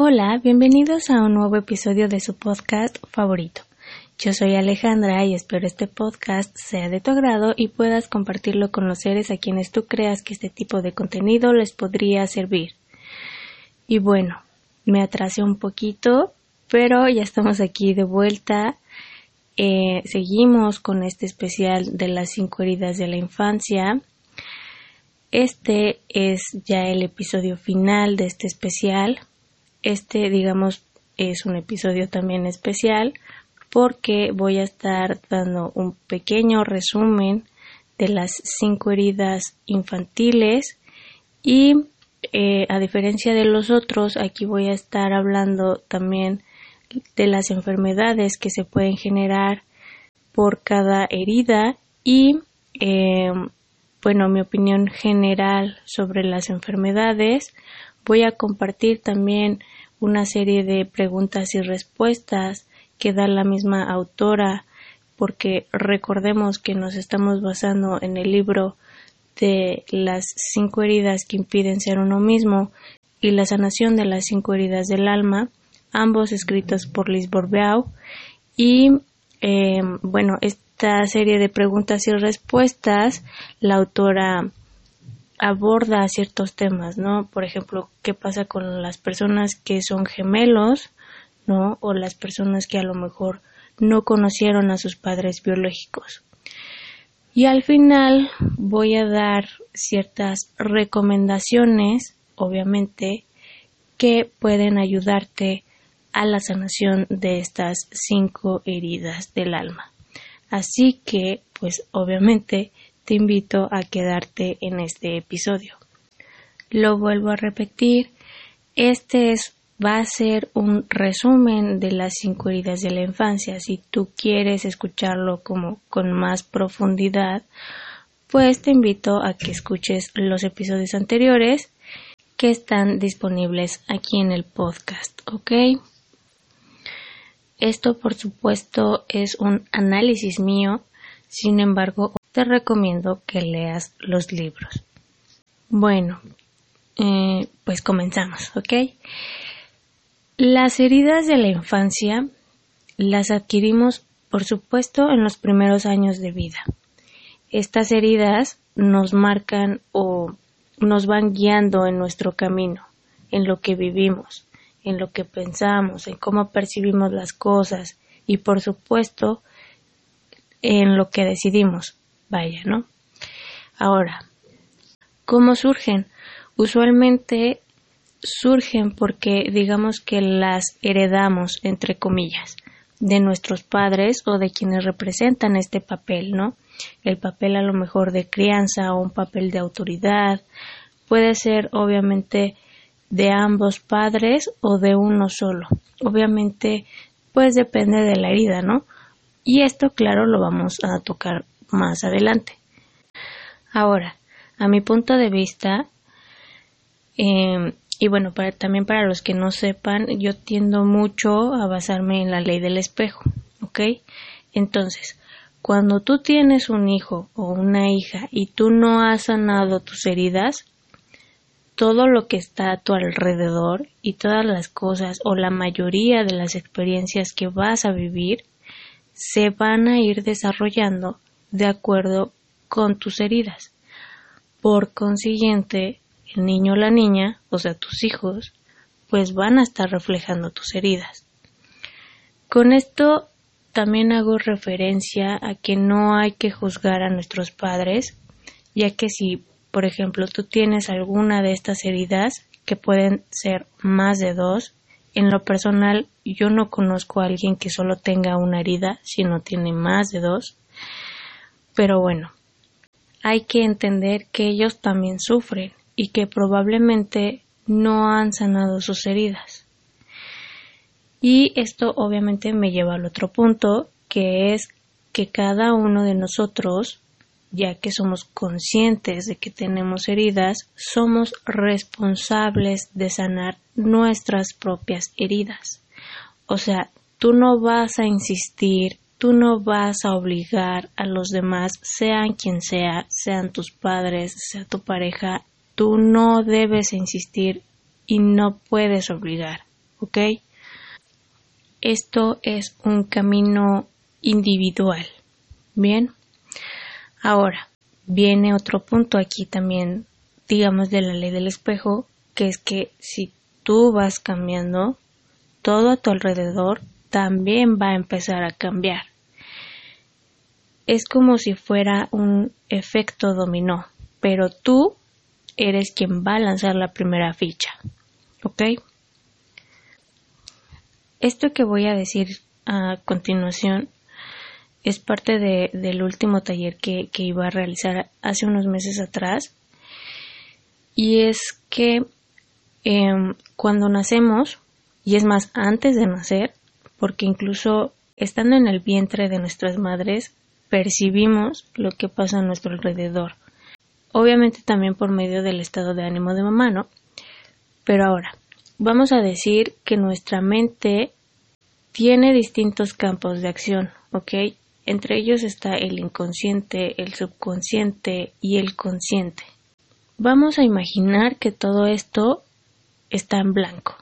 Hola, bienvenidos a un nuevo episodio de su podcast favorito. Yo soy Alejandra y espero este podcast sea de tu agrado y puedas compartirlo con los seres a quienes tú creas que este tipo de contenido les podría servir. Y bueno, me atrasé un poquito, pero ya estamos aquí de vuelta. Eh, seguimos con este especial de las cinco heridas de la infancia. Este es ya el episodio final de este especial. Este, digamos, es un episodio también especial porque voy a estar dando un pequeño resumen de las cinco heridas infantiles y eh, a diferencia de los otros aquí voy a estar hablando también de las enfermedades que se pueden generar por cada herida y eh, bueno mi opinión general sobre las enfermedades voy a compartir también una serie de preguntas y respuestas que da la misma autora, porque recordemos que nos estamos basando en el libro de las cinco heridas que impiden ser uno mismo y la sanación de las cinco heridas del alma, ambos escritos por Liz Borbeau. Y eh, bueno, esta serie de preguntas y respuestas, la autora aborda ciertos temas, ¿no? Por ejemplo, qué pasa con las personas que son gemelos, ¿no? O las personas que a lo mejor no conocieron a sus padres biológicos. Y al final voy a dar ciertas recomendaciones, obviamente, que pueden ayudarte a la sanación de estas cinco heridas del alma. Así que, pues obviamente, te invito a quedarte en este episodio. Lo vuelvo a repetir, este es va a ser un resumen de las cinco heridas de la infancia. Si tú quieres escucharlo como con más profundidad, pues te invito a que escuches los episodios anteriores que están disponibles aquí en el podcast, ¿ok? Esto, por supuesto, es un análisis mío, sin embargo, te recomiendo que leas los libros. Bueno, eh, pues comenzamos, ¿ok? Las heridas de la infancia las adquirimos, por supuesto, en los primeros años de vida. Estas heridas nos marcan o nos van guiando en nuestro camino, en lo que vivimos, en lo que pensamos, en cómo percibimos las cosas y, por supuesto, en lo que decidimos. Vaya, ¿no? Ahora, ¿cómo surgen? Usualmente surgen porque digamos que las heredamos, entre comillas, de nuestros padres o de quienes representan este papel, ¿no? El papel a lo mejor de crianza o un papel de autoridad puede ser obviamente de ambos padres o de uno solo. Obviamente, pues depende de la herida, ¿no? Y esto, claro, lo vamos a tocar más adelante. Ahora, a mi punto de vista, eh, y bueno, para, también para los que no sepan, yo tiendo mucho a basarme en la ley del espejo, ¿ok? Entonces, cuando tú tienes un hijo o una hija y tú no has sanado tus heridas, todo lo que está a tu alrededor y todas las cosas o la mayoría de las experiencias que vas a vivir se van a ir desarrollando de acuerdo con tus heridas. Por consiguiente, el niño o la niña, o sea, tus hijos, pues van a estar reflejando tus heridas. Con esto también hago referencia a que no hay que juzgar a nuestros padres, ya que si, por ejemplo, tú tienes alguna de estas heridas, que pueden ser más de dos, en lo personal yo no conozco a alguien que solo tenga una herida, si no tiene más de dos, pero bueno, hay que entender que ellos también sufren y que probablemente no han sanado sus heridas. Y esto obviamente me lleva al otro punto, que es que cada uno de nosotros, ya que somos conscientes de que tenemos heridas, somos responsables de sanar nuestras propias heridas. O sea, tú no vas a insistir, tú no vas a obligar a los demás, sean quien sea, sean tus padres, sea tu pareja, Tú no debes insistir y no puedes obligar. ¿ok? Esto es un camino individual. Bien. Ahora, viene otro punto aquí también, digamos, de la ley del espejo, que es que si tú vas cambiando, todo a tu alrededor también va a empezar a cambiar. Es como si fuera un efecto dominó, pero tú eres quien va a lanzar la primera ficha. ¿Ok? Esto que voy a decir a continuación es parte del último taller que, iba a realizar hace unos meses atrás. Y es que em, cuando nacemos, y es más antes de nacer, porque incluso estando en el vientre de nuestras madres, percibimos lo que pasa a nuestro alrededor. Obviamente también por medio del estado de ánimo de mamá, ¿no? Pero ahora, vamos a decir que nuestra mente tiene distintos campos de acción, ¿ok? Entre ellos está el inconsciente, el subconsciente y el consciente. Vamos a imaginar que todo esto está en blanco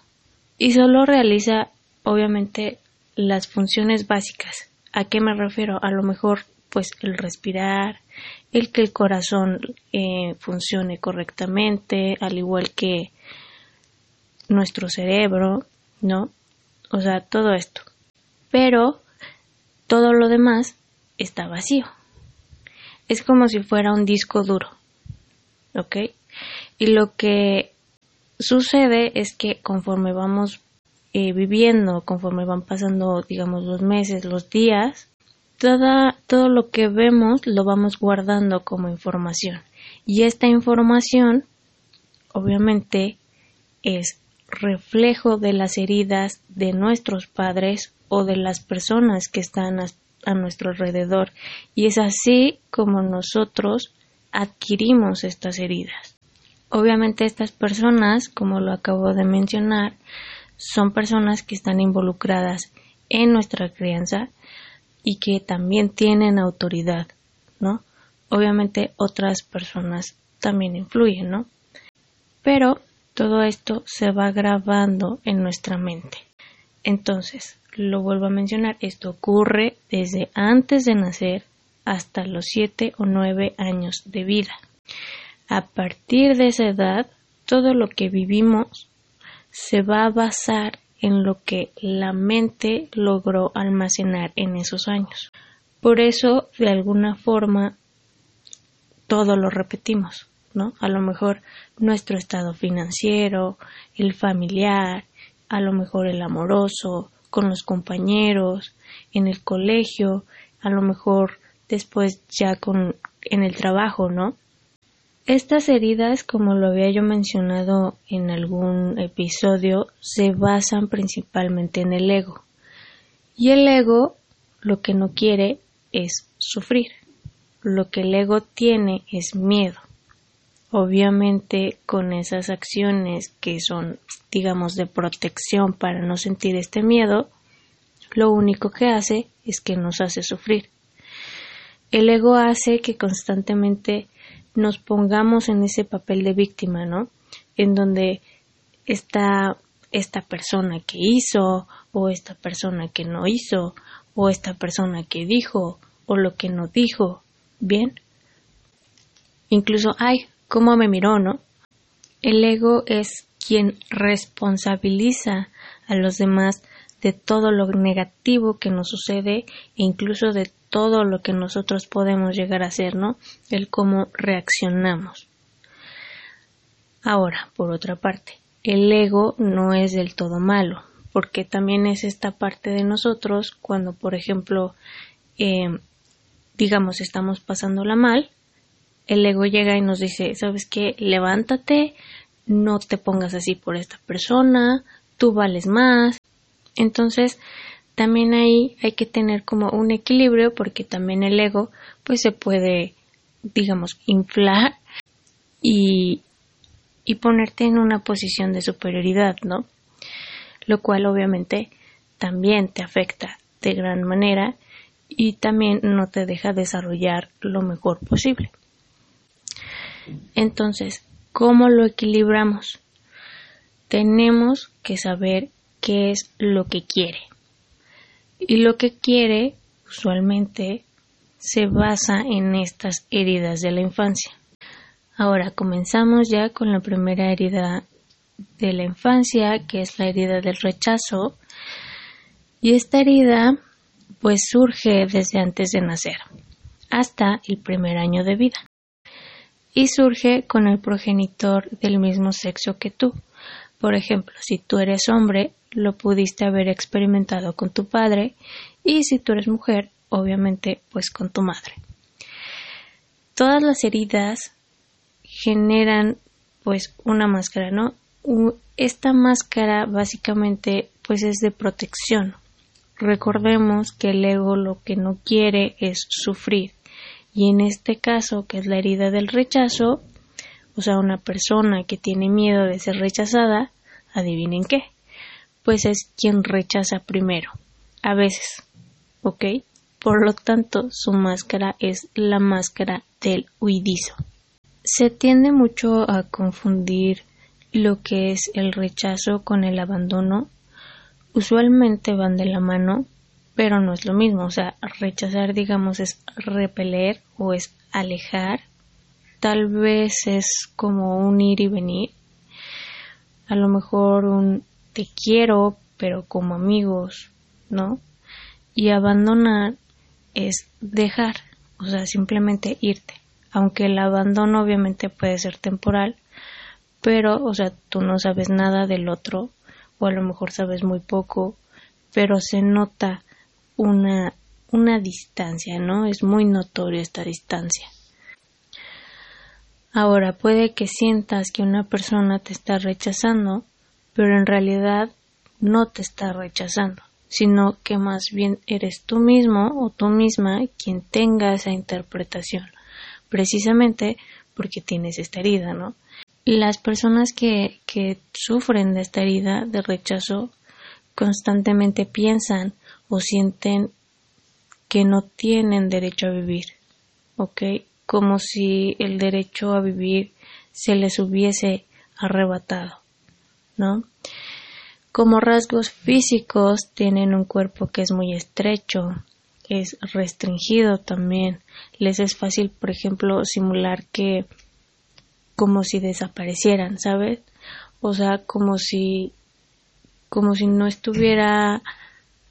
y solo realiza obviamente las funciones básicas. ¿A qué me refiero? A lo mejor pues el respirar, el que el corazón eh, funcione correctamente, al igual que nuestro cerebro, ¿no? O sea, todo esto. Pero todo lo demás está vacío. Es como si fuera un disco duro. ¿Ok? Y lo que sucede es que conforme vamos eh, viviendo, conforme van pasando, digamos, los meses, los días, todo lo que vemos lo vamos guardando como información. Y esta información, obviamente, es reflejo de las heridas de nuestros padres o de las personas que están a, a nuestro alrededor. Y es así como nosotros adquirimos estas heridas. Obviamente estas personas, como lo acabo de mencionar, son personas que están involucradas en nuestra crianza y que también tienen autoridad, ¿no? Obviamente otras personas también influyen, ¿no? Pero todo esto se va grabando en nuestra mente. Entonces, lo vuelvo a mencionar, esto ocurre desde antes de nacer hasta los 7 o 9 años de vida. A partir de esa edad, todo lo que vivimos se va a basar en lo que la mente logró almacenar en esos años. Por eso, de alguna forma, todo lo repetimos, ¿no? A lo mejor nuestro estado financiero, el familiar, a lo mejor el amoroso, con los compañeros, en el colegio, a lo mejor después ya con en el trabajo, ¿no? Estas heridas, como lo había yo mencionado en algún episodio, se basan principalmente en el ego. Y el ego lo que no quiere es sufrir. Lo que el ego tiene es miedo. Obviamente con esas acciones que son, digamos, de protección para no sentir este miedo, lo único que hace es que nos hace sufrir. El ego hace que constantemente nos pongamos en ese papel de víctima, ¿no? En donde está esta persona que hizo o esta persona que no hizo o esta persona que dijo o lo que no dijo. Bien. Incluso, ay, cómo me miró, ¿no? El ego es quien responsabiliza a los demás de todo lo negativo que nos sucede e incluso de todo lo que nosotros podemos llegar a hacer, ¿no? El cómo reaccionamos. Ahora, por otra parte, el ego no es del todo malo, porque también es esta parte de nosotros cuando, por ejemplo, eh, digamos, estamos pasándola mal, el ego llega y nos dice, ¿sabes qué? Levántate, no te pongas así por esta persona, tú vales más. Entonces, también ahí hay que tener como un equilibrio porque también el ego pues se puede digamos inflar y, y ponerte en una posición de superioridad, ¿no? Lo cual obviamente también te afecta de gran manera y también no te deja desarrollar lo mejor posible. Entonces, ¿cómo lo equilibramos? Tenemos que saber qué es lo que quiere. Y lo que quiere usualmente se basa en estas heridas de la infancia. Ahora comenzamos ya con la primera herida de la infancia, que es la herida del rechazo. Y esta herida pues surge desde antes de nacer, hasta el primer año de vida. Y surge con el progenitor del mismo sexo que tú. Por ejemplo, si tú eres hombre, lo pudiste haber experimentado con tu padre y si tú eres mujer, obviamente pues con tu madre. Todas las heridas generan pues una máscara, ¿no? Esta máscara básicamente pues es de protección. Recordemos que el ego lo que no quiere es sufrir y en este caso que es la herida del rechazo, o sea, una persona que tiene miedo de ser rechazada, adivinen qué, pues es quien rechaza primero, a veces, ¿ok? Por lo tanto, su máscara es la máscara del huidizo. Se tiende mucho a confundir lo que es el rechazo con el abandono. Usualmente van de la mano, pero no es lo mismo. O sea, rechazar, digamos, es repeler o es alejar. Tal vez es como un ir y venir. A lo mejor un te quiero, pero como amigos, ¿no? Y abandonar es dejar, o sea, simplemente irte. Aunque el abandono obviamente puede ser temporal, pero, o sea, tú no sabes nada del otro, o a lo mejor sabes muy poco, pero se nota una, una distancia, ¿no? Es muy notoria esta distancia. Ahora, puede que sientas que una persona te está rechazando, pero en realidad no te está rechazando, sino que más bien eres tú mismo o tú misma quien tenga esa interpretación, precisamente porque tienes esta herida, ¿no? Las personas que, que sufren de esta herida de rechazo constantemente piensan o sienten que no tienen derecho a vivir, ¿ok? Como si el derecho a vivir se les hubiese arrebatado. ¿No? Como rasgos físicos tienen un cuerpo que es muy estrecho, es restringido también. Les es fácil, por ejemplo, simular que como si desaparecieran, ¿sabes? O sea, como si como si no estuviera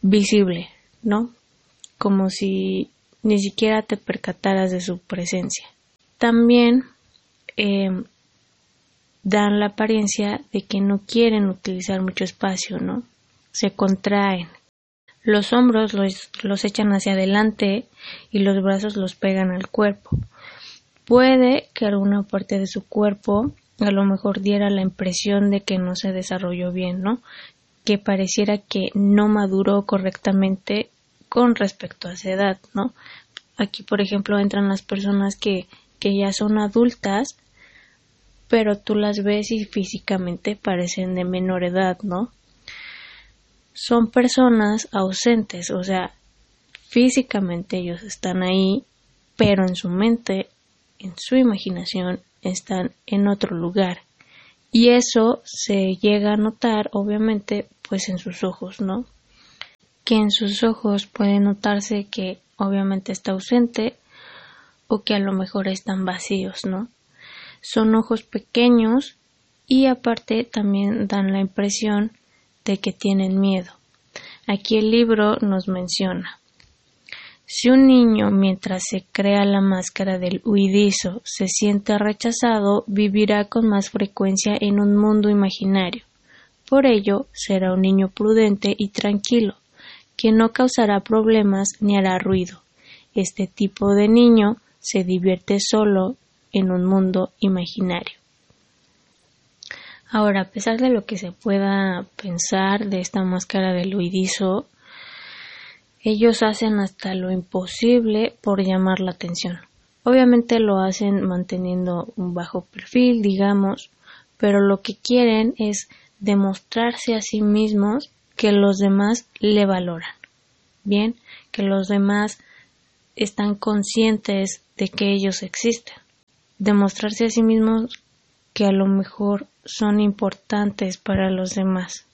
visible, ¿no? Como si ni siquiera te percataras de su presencia. También eh, dan la apariencia de que no quieren utilizar mucho espacio, ¿no? Se contraen. Los hombros los, los echan hacia adelante y los brazos los pegan al cuerpo. Puede que alguna parte de su cuerpo a lo mejor diera la impresión de que no se desarrolló bien, ¿no? Que pareciera que no maduró correctamente con respecto a esa edad, ¿no? Aquí, por ejemplo, entran las personas que, que ya son adultas pero tú las ves y físicamente parecen de menor edad, ¿no? Son personas ausentes, o sea, físicamente ellos están ahí, pero en su mente, en su imaginación, están en otro lugar. Y eso se llega a notar, obviamente, pues en sus ojos, ¿no? Que en sus ojos puede notarse que obviamente está ausente o que a lo mejor están vacíos, ¿no? Son ojos pequeños y aparte también dan la impresión de que tienen miedo. Aquí el libro nos menciona si un niño mientras se crea la máscara del huidizo se siente rechazado, vivirá con más frecuencia en un mundo imaginario. Por ello, será un niño prudente y tranquilo, que no causará problemas ni hará ruido. Este tipo de niño se divierte solo en un mundo imaginario. Ahora, a pesar de lo que se pueda pensar de esta máscara de Luidizo, ellos hacen hasta lo imposible por llamar la atención. Obviamente lo hacen manteniendo un bajo perfil, digamos, pero lo que quieren es demostrarse a sí mismos que los demás le valoran. Bien, que los demás están conscientes de que ellos existen demostrarse a sí mismos que a lo mejor son importantes para los demás.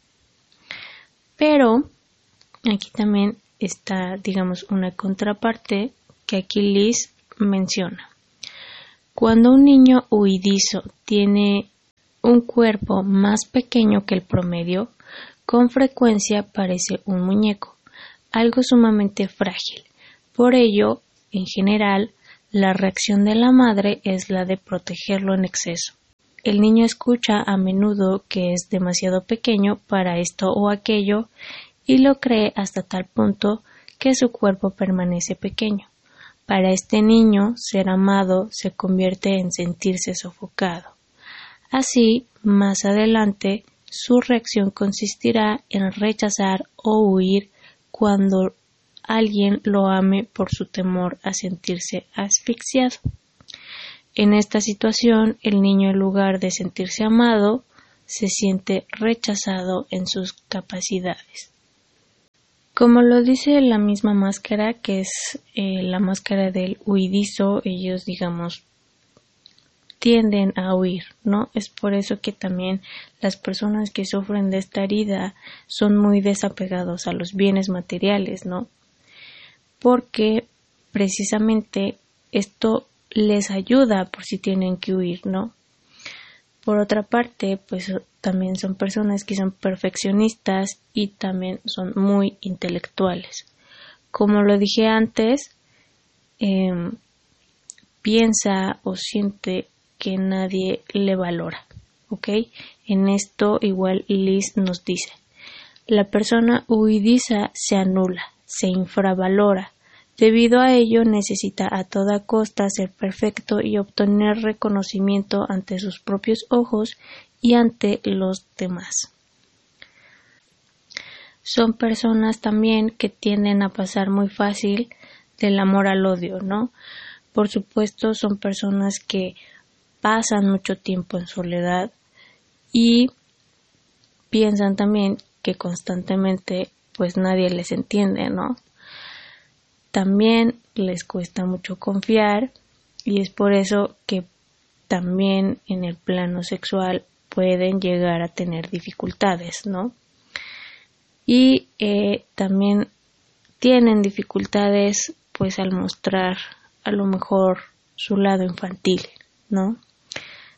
Pero aquí también está, digamos, una contraparte que aquí Liz menciona. Cuando un niño huidizo tiene un cuerpo más pequeño que el promedio, con frecuencia parece un muñeco, algo sumamente frágil. Por ello, en general, la reacción de la madre es la de protegerlo en exceso. El niño escucha a menudo que es demasiado pequeño para esto o aquello y lo cree hasta tal punto que su cuerpo permanece pequeño. Para este niño, ser amado se convierte en sentirse sofocado. Así, más adelante, su reacción consistirá en rechazar o huir cuando alguien lo ame por su temor a sentirse asfixiado. En esta situación, el niño en lugar de sentirse amado, se siente rechazado en sus capacidades. Como lo dice la misma máscara, que es eh, la máscara del huidizo, ellos, digamos, tienden a huir, ¿no? Es por eso que también las personas que sufren de esta herida son muy desapegados a los bienes materiales, ¿no? Porque precisamente esto les ayuda por si tienen que huir, ¿no? Por otra parte, pues también son personas que son perfeccionistas y también son muy intelectuales. Como lo dije antes, em, piensa o siente que nadie le valora, ¿ok? En esto igual Liz nos dice, la persona huidiza se anula, se infravalora, Debido a ello necesita a toda costa ser perfecto y obtener reconocimiento ante sus propios ojos y ante los demás. Son personas también que tienden a pasar muy fácil del amor al odio, ¿no? Por supuesto, son personas que pasan mucho tiempo en soledad y piensan también que constantemente pues nadie les entiende, ¿no? también les cuesta mucho confiar y es por eso que también en el plano sexual pueden llegar a tener dificultades, ¿no? Y eh, también tienen dificultades pues al mostrar a lo mejor su lado infantil, ¿no?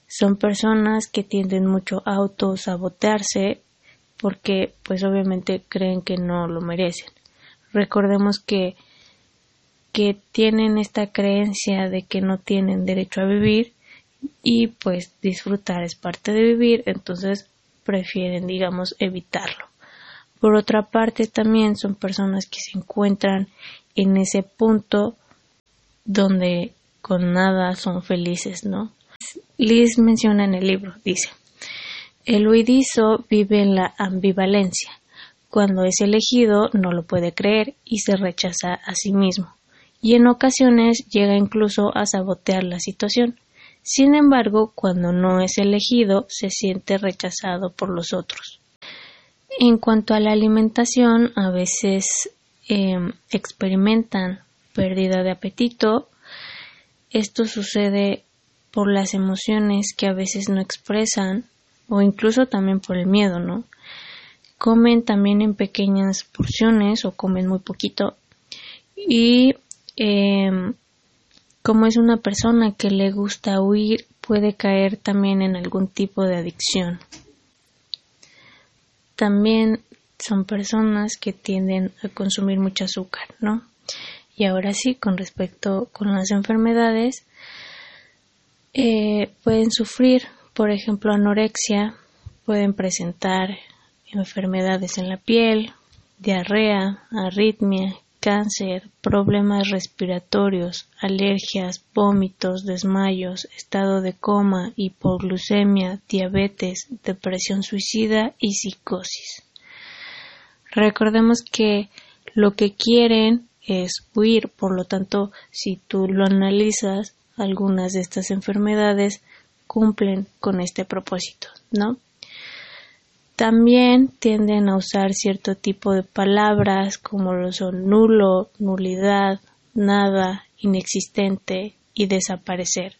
Son personas que tienden mucho a autosabotearse porque pues obviamente creen que no lo merecen. Recordemos que que tienen esta creencia de que no tienen derecho a vivir y pues disfrutar es parte de vivir, entonces prefieren, digamos, evitarlo. Por otra parte, también son personas que se encuentran en ese punto donde con nada son felices, ¿no? Liz menciona en el libro, dice, el huidizo vive en la ambivalencia. Cuando es elegido no lo puede creer y se rechaza a sí mismo y en ocasiones llega incluso a sabotear la situación. Sin embargo, cuando no es elegido, se siente rechazado por los otros. En cuanto a la alimentación, a veces em, experimentan pérdida de apetito. Esto sucede por las emociones que a veces no expresan o incluso también por el miedo, ¿no? Comen también en pequeñas porciones o comen muy poquito y Em, como es una persona que le gusta huir, puede caer también en algún tipo de adicción. También son personas que tienden a consumir mucho azúcar, ¿no? Y ahora sí, con respecto con las enfermedades, eh, pueden sufrir, por ejemplo, anorexia, pueden presentar enfermedades en la piel, diarrea, arritmia, cáncer, problemas respiratorios, alergias, vómitos, desmayos, estado de coma, hipoglucemia, diabetes, depresión suicida y psicosis. Recordemos que lo que quieren es huir, por lo tanto, si tú lo analizas, algunas de estas enfermedades cumplen con este propósito, ¿no? También tienden a usar cierto tipo de palabras como lo son nulo, nulidad, nada, inexistente y desaparecer.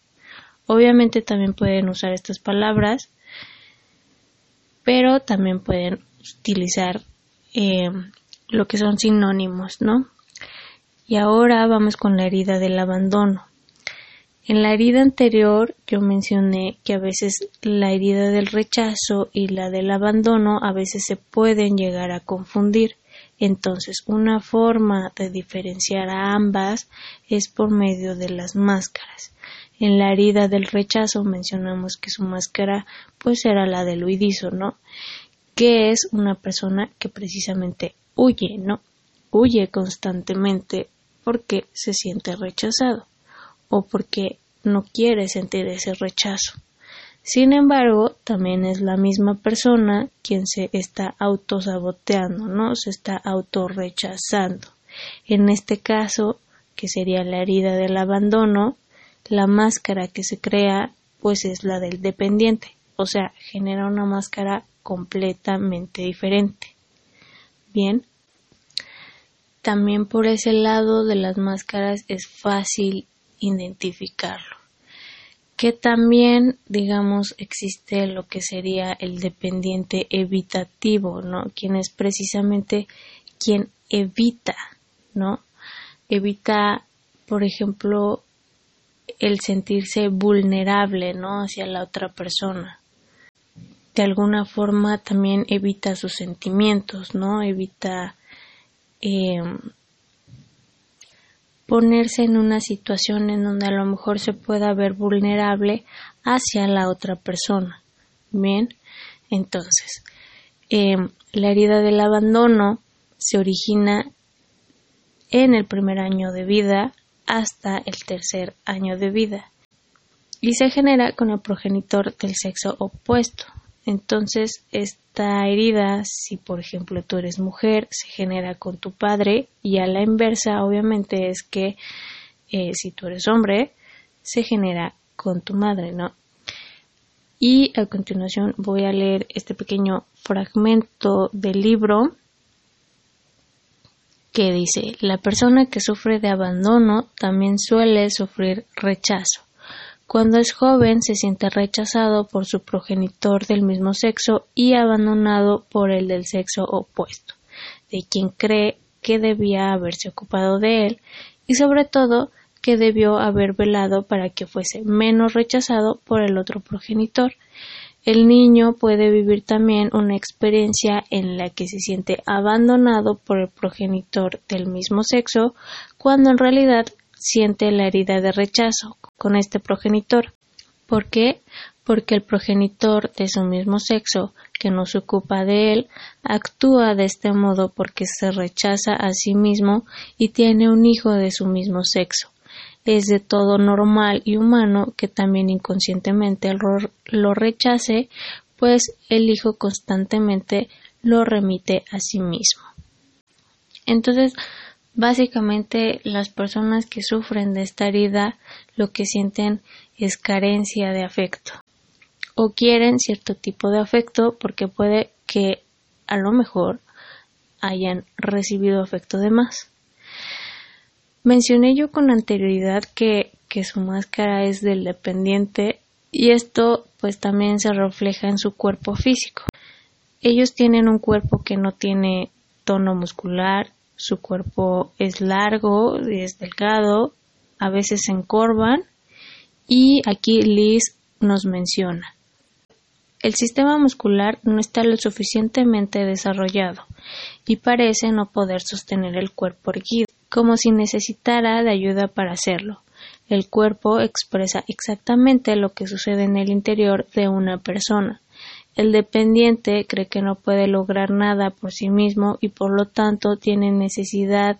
Obviamente también pueden usar estas palabras, pero también pueden utilizar eh, lo que son sinónimos, ¿no? Y ahora vamos con la herida del abandono. En la herida anterior yo mencioné que a veces la herida del rechazo y la del abandono a veces se pueden llegar a confundir. Entonces, una forma de diferenciar a ambas es por medio de las máscaras. En la herida del rechazo mencionamos que su máscara pues era la del huidizo, ¿no? Que es una persona que precisamente huye, ¿no? Huye constantemente porque se siente rechazado o porque no quiere sentir ese rechazo. Sin embargo, también es la misma persona quien se está autosaboteando, ¿no? Se está autorrechazando. En este caso, que sería la herida del abandono, la máscara que se crea pues es la del dependiente, o sea, genera una máscara completamente diferente. Bien, también por ese lado de las máscaras es fácil identificarlo. Que también, digamos, existe lo que sería el dependiente evitativo, ¿no? Quien es precisamente quien evita, ¿no? Evita, por ejemplo, el sentirse vulnerable, ¿no? Hacia la otra persona. De alguna forma también evita sus sentimientos, ¿no? Evita em, ponerse en una situación en donde a lo mejor se pueda ver vulnerable hacia la otra persona. Bien, entonces, em, la herida del abandono se origina en el primer año de vida hasta el tercer año de vida y se genera con el progenitor del sexo opuesto. Entonces, esta herida, si por ejemplo tú eres mujer, se genera con tu padre y a la inversa, obviamente, es que eh, si tú eres hombre, se genera con tu madre, ¿no? Y a continuación voy a leer este pequeño fragmento del libro que dice, la persona que sufre de abandono también suele sufrir rechazo. Cuando es joven se siente rechazado por su progenitor del mismo sexo y abandonado por el del sexo opuesto, de quien cree que debía haberse ocupado de él y sobre todo que debió haber velado para que fuese menos rechazado por el otro progenitor. El niño puede vivir también una experiencia en la que se siente abandonado por el progenitor del mismo sexo, cuando en realidad siente la herida de rechazo con este progenitor. ¿Por qué? Porque el progenitor de su mismo sexo, que no se ocupa de él, actúa de este modo porque se rechaza a sí mismo y tiene un hijo de su mismo sexo es de todo normal y humano que también inconscientemente lo rechace, pues el hijo constantemente lo remite a sí mismo. Entonces, básicamente las personas que sufren de esta herida lo que sienten es carencia de afecto o quieren cierto tipo de afecto porque puede que a lo mejor hayan recibido afecto de más. Mencioné yo con anterioridad que, que su máscara es del dependiente y esto pues también se refleja en su cuerpo físico. Ellos tienen un cuerpo que no tiene tono muscular, su cuerpo es largo, es delgado, a veces se encorvan y aquí Liz nos menciona. El sistema muscular no está lo suficientemente desarrollado y parece no poder sostener el cuerpo erguido como si necesitara de ayuda para hacerlo. El cuerpo expresa exactamente lo que sucede en el interior de una persona. El dependiente cree que no puede lograr nada por sí mismo y por lo tanto tiene necesidad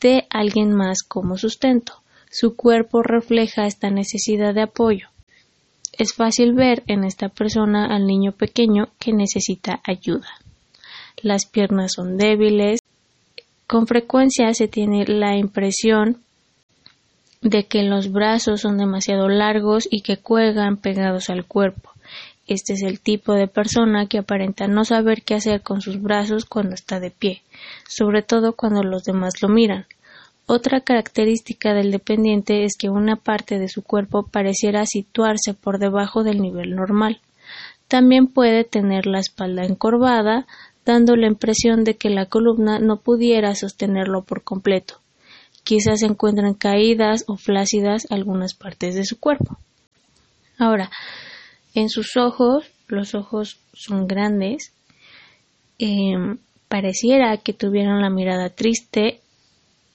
de alguien más como sustento. Su cuerpo refleja esta necesidad de apoyo. Es fácil ver en esta persona al niño pequeño que necesita ayuda. Las piernas son débiles, con frecuencia se tiene la impresión de que los brazos son demasiado largos y que cuelgan pegados al cuerpo. Este es el tipo de persona que aparenta no saber qué hacer con sus brazos cuando está de pie, sobre todo cuando los demás lo miran. Otra característica del dependiente es que una parte de su cuerpo pareciera situarse por debajo del nivel normal. También puede tener la espalda encorvada, dando la impresión de que la columna no pudiera sostenerlo por completo. Quizás se encuentran caídas o flácidas algunas partes de su cuerpo. Ahora, en sus ojos, los ojos son grandes, em, pareciera que tuvieran la mirada triste,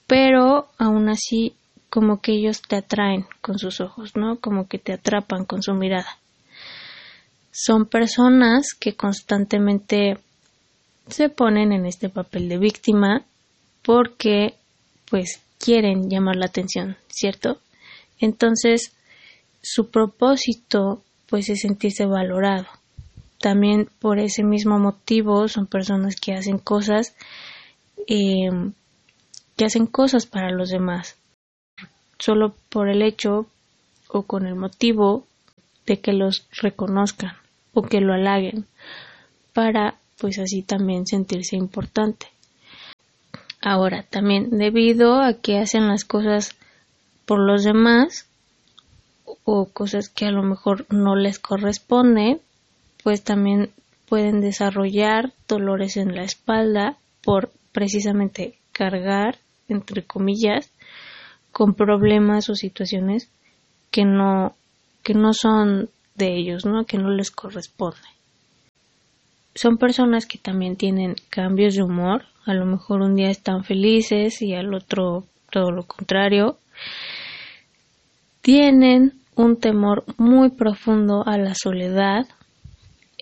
pero aún así como que ellos te atraen con sus ojos, ¿no? Como que te atrapan con su mirada. Son personas que constantemente se ponen en este papel de víctima porque pues quieren llamar la atención, ¿cierto? Entonces, su propósito pues es sentirse valorado. También por ese mismo motivo son personas que hacen cosas eh, que hacen cosas para los demás solo por el hecho o con el motivo de que los reconozcan o que lo halaguen para pues así también sentirse importante. Ahora, también debido a que hacen las cosas por los demás o cosas que a lo mejor no les corresponden, pues también pueden desarrollar dolores en la espalda por precisamente cargar, entre comillas, con problemas o situaciones que no, que no son de ellos, ¿no? que no les corresponde son personas que también tienen cambios de humor, a lo mejor un día están felices y al otro todo lo contrario. Tienen un temor muy profundo a la soledad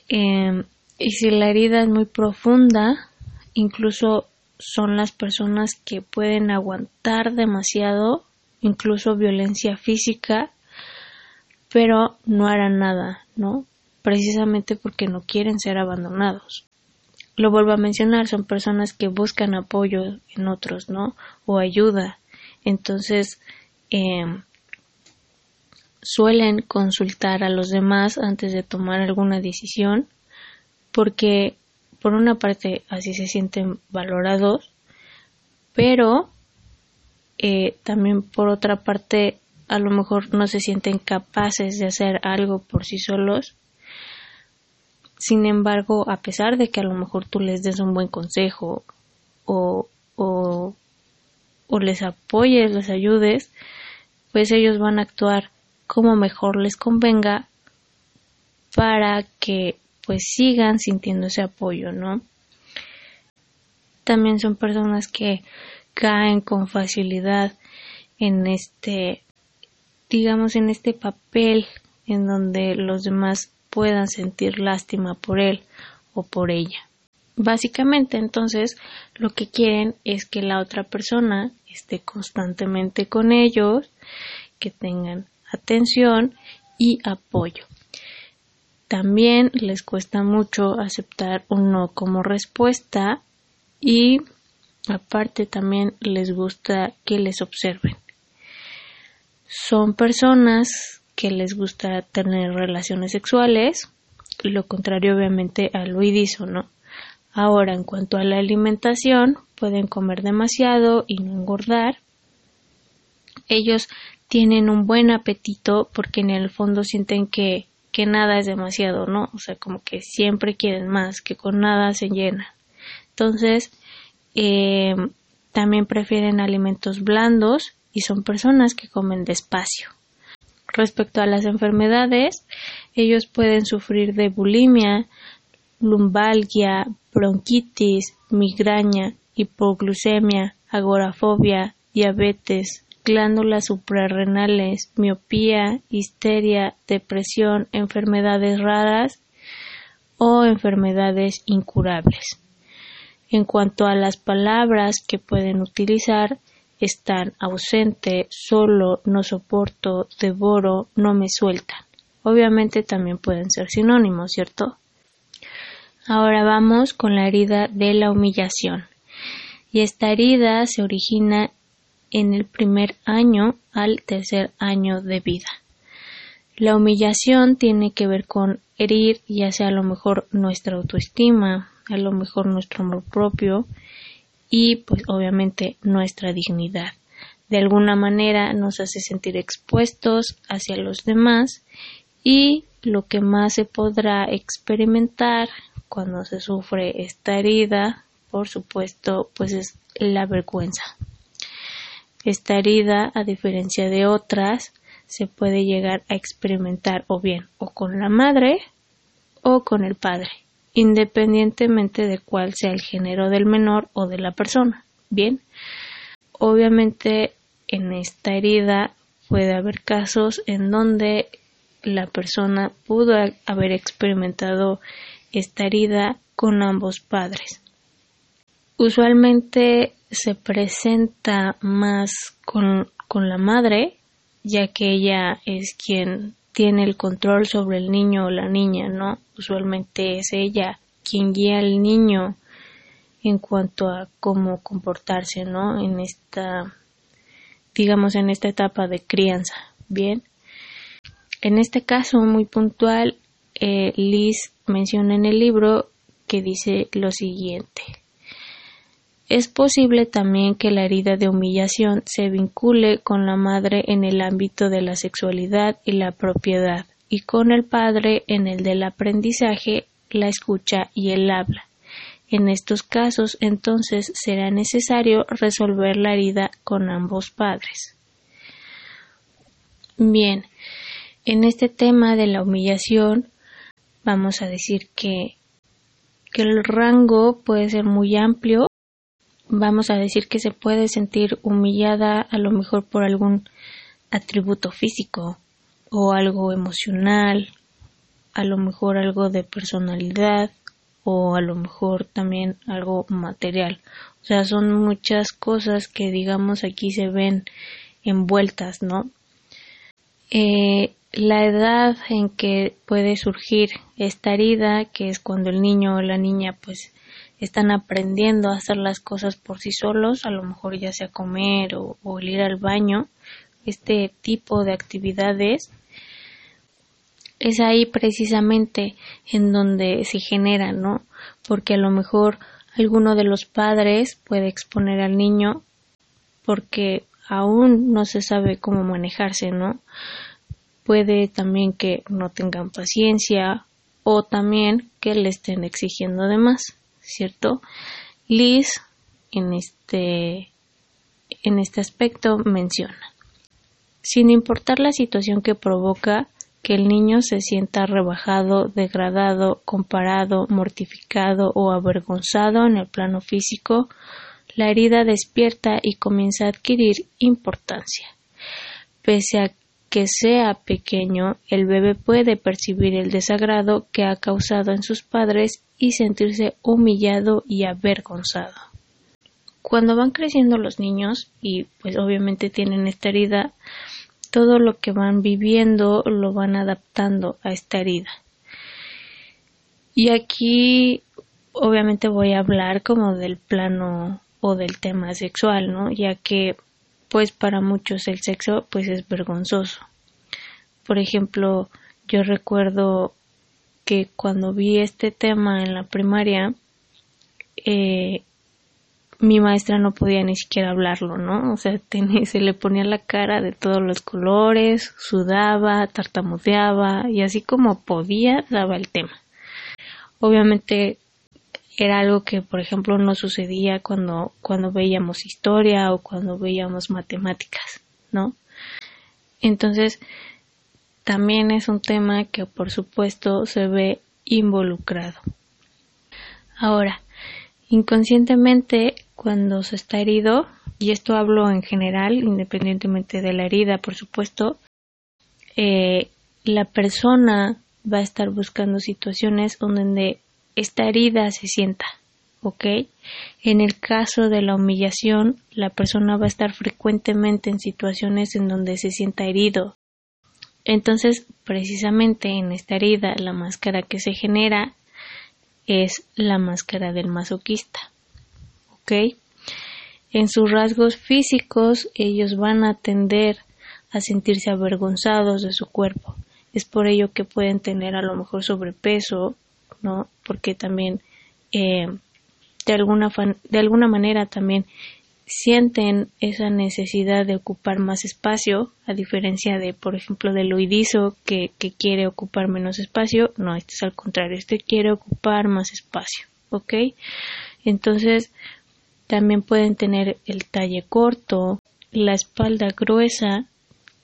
em, y si la herida es muy profunda, incluso son las personas que pueden aguantar demasiado, incluso violencia física, pero no harán nada, ¿no? precisamente porque no quieren ser abandonados. Lo vuelvo a mencionar, son personas que buscan apoyo en otros, ¿no? O ayuda. Entonces, em, suelen consultar a los demás antes de tomar alguna decisión porque por una parte así se sienten valorados pero eh, también por otra parte a lo mejor no se sienten capaces de hacer algo por sí solos. Sin embargo, a pesar de que a lo mejor tú les des un buen consejo o, o, o les apoyes, les ayudes, pues ellos van a actuar como mejor les convenga para que pues sigan sintiendo ese apoyo, ¿no? También son personas que caen con facilidad en este, digamos, en este papel en donde los demás puedan sentir lástima por él o por ella. Básicamente entonces lo que quieren es que la otra persona esté constantemente con ellos, que tengan atención y apoyo. También les cuesta mucho aceptar un no como respuesta y aparte también les gusta que les observen. Son personas que les gusta tener relaciones sexuales, lo contrario obviamente al huidizo, ¿no? Ahora, en cuanto a la alimentación, pueden comer demasiado y no engordar. Ellos tienen un buen apetito porque en el fondo sienten que, que nada es demasiado, ¿no? O sea, como que siempre quieren más, que con nada se llenan. Entonces, eh, también prefieren alimentos blandos y son personas que comen despacio. Respecto a las enfermedades, ellos pueden sufrir de bulimia, lumbalgia, bronquitis, migraña, hipoglucemia, agorafobia, diabetes, glándulas suprarrenales, miopía, histeria, depresión, enfermedades raras o enfermedades incurables. En cuanto a las palabras que pueden utilizar, están ausente, solo, no soporto, devoro, no me sueltan. Obviamente también pueden ser sinónimos, ¿cierto? Ahora vamos con la herida de la humillación. Y esta herida se origina en el primer año al tercer año de vida. La humillación tiene que ver con herir ya sea a lo mejor nuestra autoestima, a lo mejor nuestro amor propio, y pues obviamente nuestra dignidad. De alguna manera nos hace sentir expuestos hacia los demás y lo que más se podrá experimentar cuando se sufre esta herida, por supuesto, pues es la vergüenza. Esta herida, a diferencia de otras, se puede llegar a experimentar o bien o con la madre o con el padre, independientemente de cuál sea el género del menor o de la persona. Bien, obviamente en esta herida puede haber casos en donde la persona pudo haber experimentado esta herida con ambos padres. Usualmente se presenta más con, con la madre, ya que ella es quien tiene el control sobre el niño o la niña, ¿no? Usualmente es ella quien guía al niño en cuanto a cómo comportarse, ¿no? En esta, digamos, en esta etapa de crianza, ¿bien? En este caso muy puntual, eh, Liz menciona en el libro que dice lo siguiente. Es posible también que la herida de humillación se vincule con la madre en el ámbito de la sexualidad y la propiedad, y con el padre en el del aprendizaje, la escucha y el habla. En estos casos, entonces, será necesario resolver la herida con ambos padres. Bien, en este tema de la humillación, vamos a decir que, que el rango puede ser muy amplio vamos a decir que se puede sentir humillada a lo mejor por algún atributo físico o algo emocional, a lo mejor algo de personalidad o a lo mejor también algo material. O sea, son muchas cosas que digamos aquí se ven envueltas, ¿no? Eh, la edad en que puede surgir esta herida, que es cuando el niño o la niña pues están aprendiendo a hacer las cosas por sí solos, a lo mejor ya sea comer o, ir al baño, este tipo de actividades, es ahí precisamente en donde se genera, ¿no? Porque a lo mejor alguno de los padres puede exponer al niño porque aún no se sabe cómo manejarse, ¿no? Puede también que no tengan paciencia o también que le estén exigiendo de más. ¿Cierto? Liz en este, en este aspecto menciona, sin importar la situación que provoca que el niño se sienta rebajado, degradado, comparado, mortificado o avergonzado en el plano físico, la herida despierta y comienza a adquirir importancia. Pese a que sea pequeño, el bebé puede percibir el desagrado que ha causado en sus padres y sentirse humillado y avergonzado. Cuando van creciendo los niños y pues obviamente tienen esta herida, todo lo que van viviendo lo van adaptando a esta herida. Y aquí obviamente voy a hablar como del plano o del tema sexual, ¿no? Ya que pues para muchos el sexo pues es vergonzoso. Por ejemplo, yo recuerdo que cuando vi este tema en la primaria, eh, mi maestra no podía ni siquiera hablarlo, ¿no? O sea, se le ponía la cara de todos los colores, sudaba, tartamudeaba y así como podía daba el tema. Obviamente era algo que, por ejemplo, no sucedía cuando, cuando veíamos historia o cuando veíamos matemáticas, ¿no? Entonces, también es un tema que, por supuesto, se ve involucrado. Ahora, inconscientemente, cuando se está herido, y esto hablo en general, independientemente de la herida, por supuesto, eh, la persona va a estar buscando situaciones donde esta herida se sienta, ¿ok? En el caso de la humillación, la persona va a estar frecuentemente en situaciones en donde se sienta herido. Entonces, precisamente en esta herida, la máscara que se genera es la máscara del masoquista, ¿ok? En sus rasgos físicos, ellos van a tender a sentirse avergonzados de su cuerpo. Es por ello que pueden tener a lo mejor sobrepeso, porque también eh, de, alguna de alguna manera también sienten esa necesidad de ocupar más espacio, a diferencia de, por ejemplo, del oidizo que, que quiere ocupar menos espacio, no, este es al contrario, este quiere ocupar más espacio, ¿ok? Entonces, también pueden tener el talle corto, la espalda gruesa,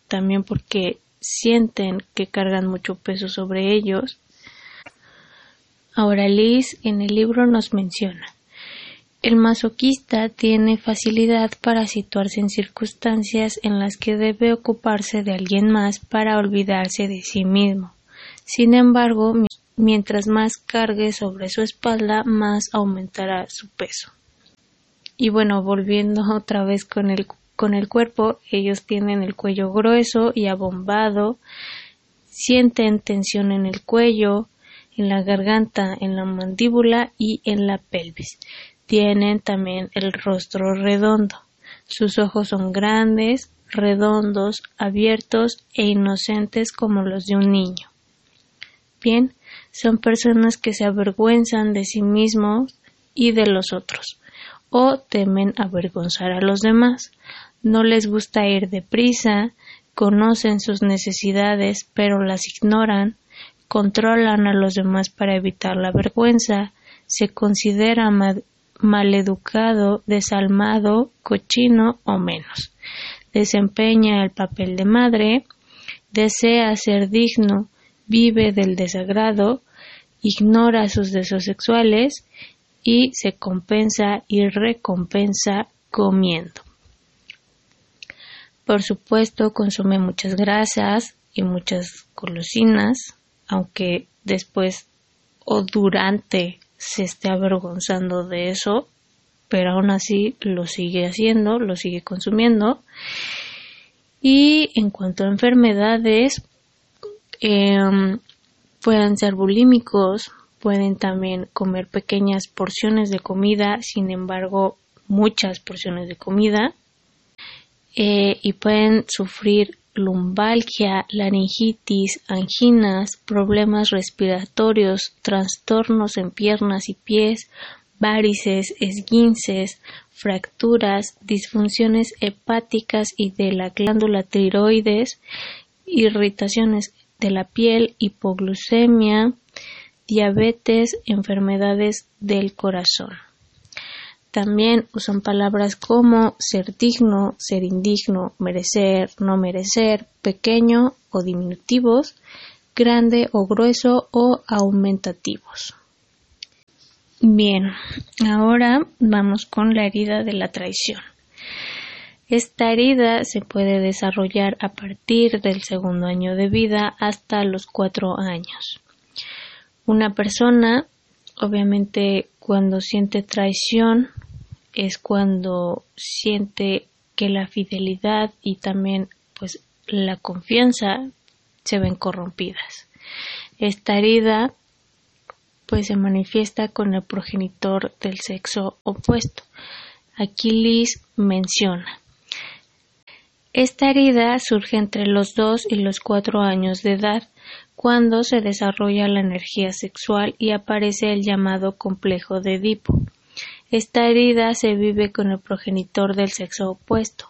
también porque sienten que cargan mucho peso sobre ellos. Ahora Liz en el libro nos menciona el masoquista tiene facilidad para situarse en circunstancias en las que debe ocuparse de alguien más para olvidarse de sí mismo. Sin embargo, mientras más cargue sobre su espalda, más aumentará su peso. Y bueno, volviendo otra vez con el, con el cuerpo, ellos tienen el cuello grueso y abombado, sienten tensión en el cuello, en la garganta, en la mandíbula y en la pelvis. Tienen también el rostro redondo. Sus ojos son grandes, redondos, abiertos e inocentes como los de un niño. Bien, son personas que se avergüenzan de sí mismos y de los otros, o temen avergonzar a los demás. No les gusta ir deprisa, conocen sus necesidades pero las ignoran, controlan a los demás para evitar la vergüenza, se considera maleducado, desalmado, cochino o menos. Desempeña el papel de madre, desea ser digno, vive del desagrado, ignora sus deseos sexuales. Y se compensa y recompensa comiendo. Por supuesto, consume muchas grasas y muchas golosinas, aunque después o durante se esté avergonzando de eso, pero aún así lo sigue haciendo, lo sigue consumiendo. Y en cuanto a enfermedades, em, pueden ser bulímicos, pueden también comer pequeñas porciones de comida, sin embargo, muchas porciones de comida, eh, y pueden sufrir lumbalgia, laringitis, anginas, problemas respiratorios, trastornos en piernas y pies, varices, esguinces, fracturas, disfunciones hepáticas y de la glándula tiroides, irritaciones de la piel, hipoglucemia, diabetes, enfermedades del corazón. También usan palabras como ser digno, ser indigno, merecer, no merecer, pequeño o diminutivos, grande o grueso o aumentativos. Bien, ahora vamos con la herida de la traición. Esta herida se puede desarrollar a partir del segundo año de vida hasta los cuatro años. Una persona, obviamente, cuando siente traición, es cuando siente que la fidelidad y también pues la confianza se ven corrompidas. Esta herida pues se manifiesta con el progenitor del sexo opuesto. Aquí Liz menciona esta herida surge entre los dos y los cuatro años de edad, cuando se desarrolla la energía sexual y aparece el llamado complejo de Edipo. Esta herida se vive con el progenitor del sexo opuesto.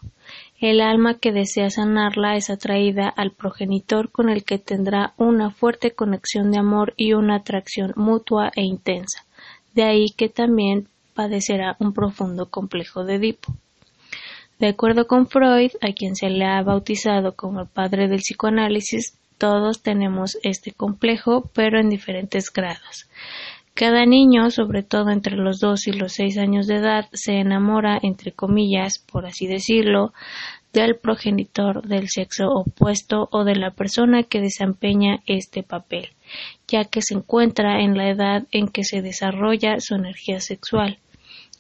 El alma que desea sanarla es atraída al progenitor con el que tendrá una fuerte conexión de amor y una atracción mutua e intensa. De ahí que también padecerá un profundo complejo de Edipo. De acuerdo con Freud, a quien se le ha bautizado como el padre del psicoanálisis, todos tenemos este complejo, pero en diferentes grados. Cada niño, sobre todo entre los dos y los seis años de edad, se enamora, entre comillas, por así decirlo, del progenitor del sexo opuesto o de la persona que desempeña este papel, ya que se encuentra en la edad en que se desarrolla su energía sexual.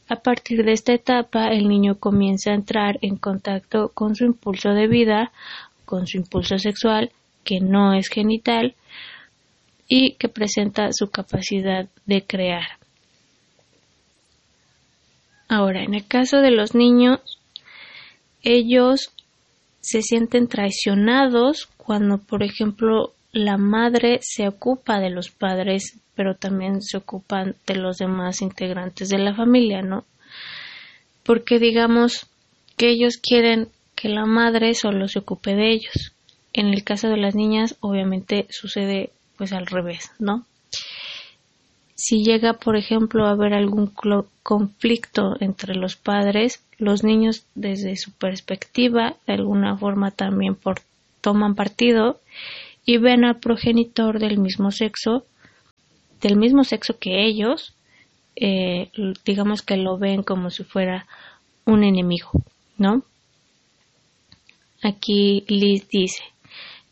A partir de esta etapa, el niño comienza a entrar en contacto con su impulso de vida, con su impulso sexual, que no es genital, y que presenta su capacidad de crear. Ahora, en el caso de los niños, ellos se sienten traicionados cuando, por ejemplo, la madre se ocupa de los padres, pero también se ocupan de los demás integrantes de la familia, ¿no? porque digamos que ellos quieren que la madre solo se ocupe de ellos. En el caso de las niñas, obviamente sucede pues al revés, ¿no? Si llega, por ejemplo, a haber algún conflicto entre los padres, los niños desde su perspectiva, de alguna forma también por, toman partido y ven al progenitor del mismo sexo, del mismo sexo que ellos, eh, digamos que lo ven como si fuera un enemigo, ¿no? Aquí Liz dice,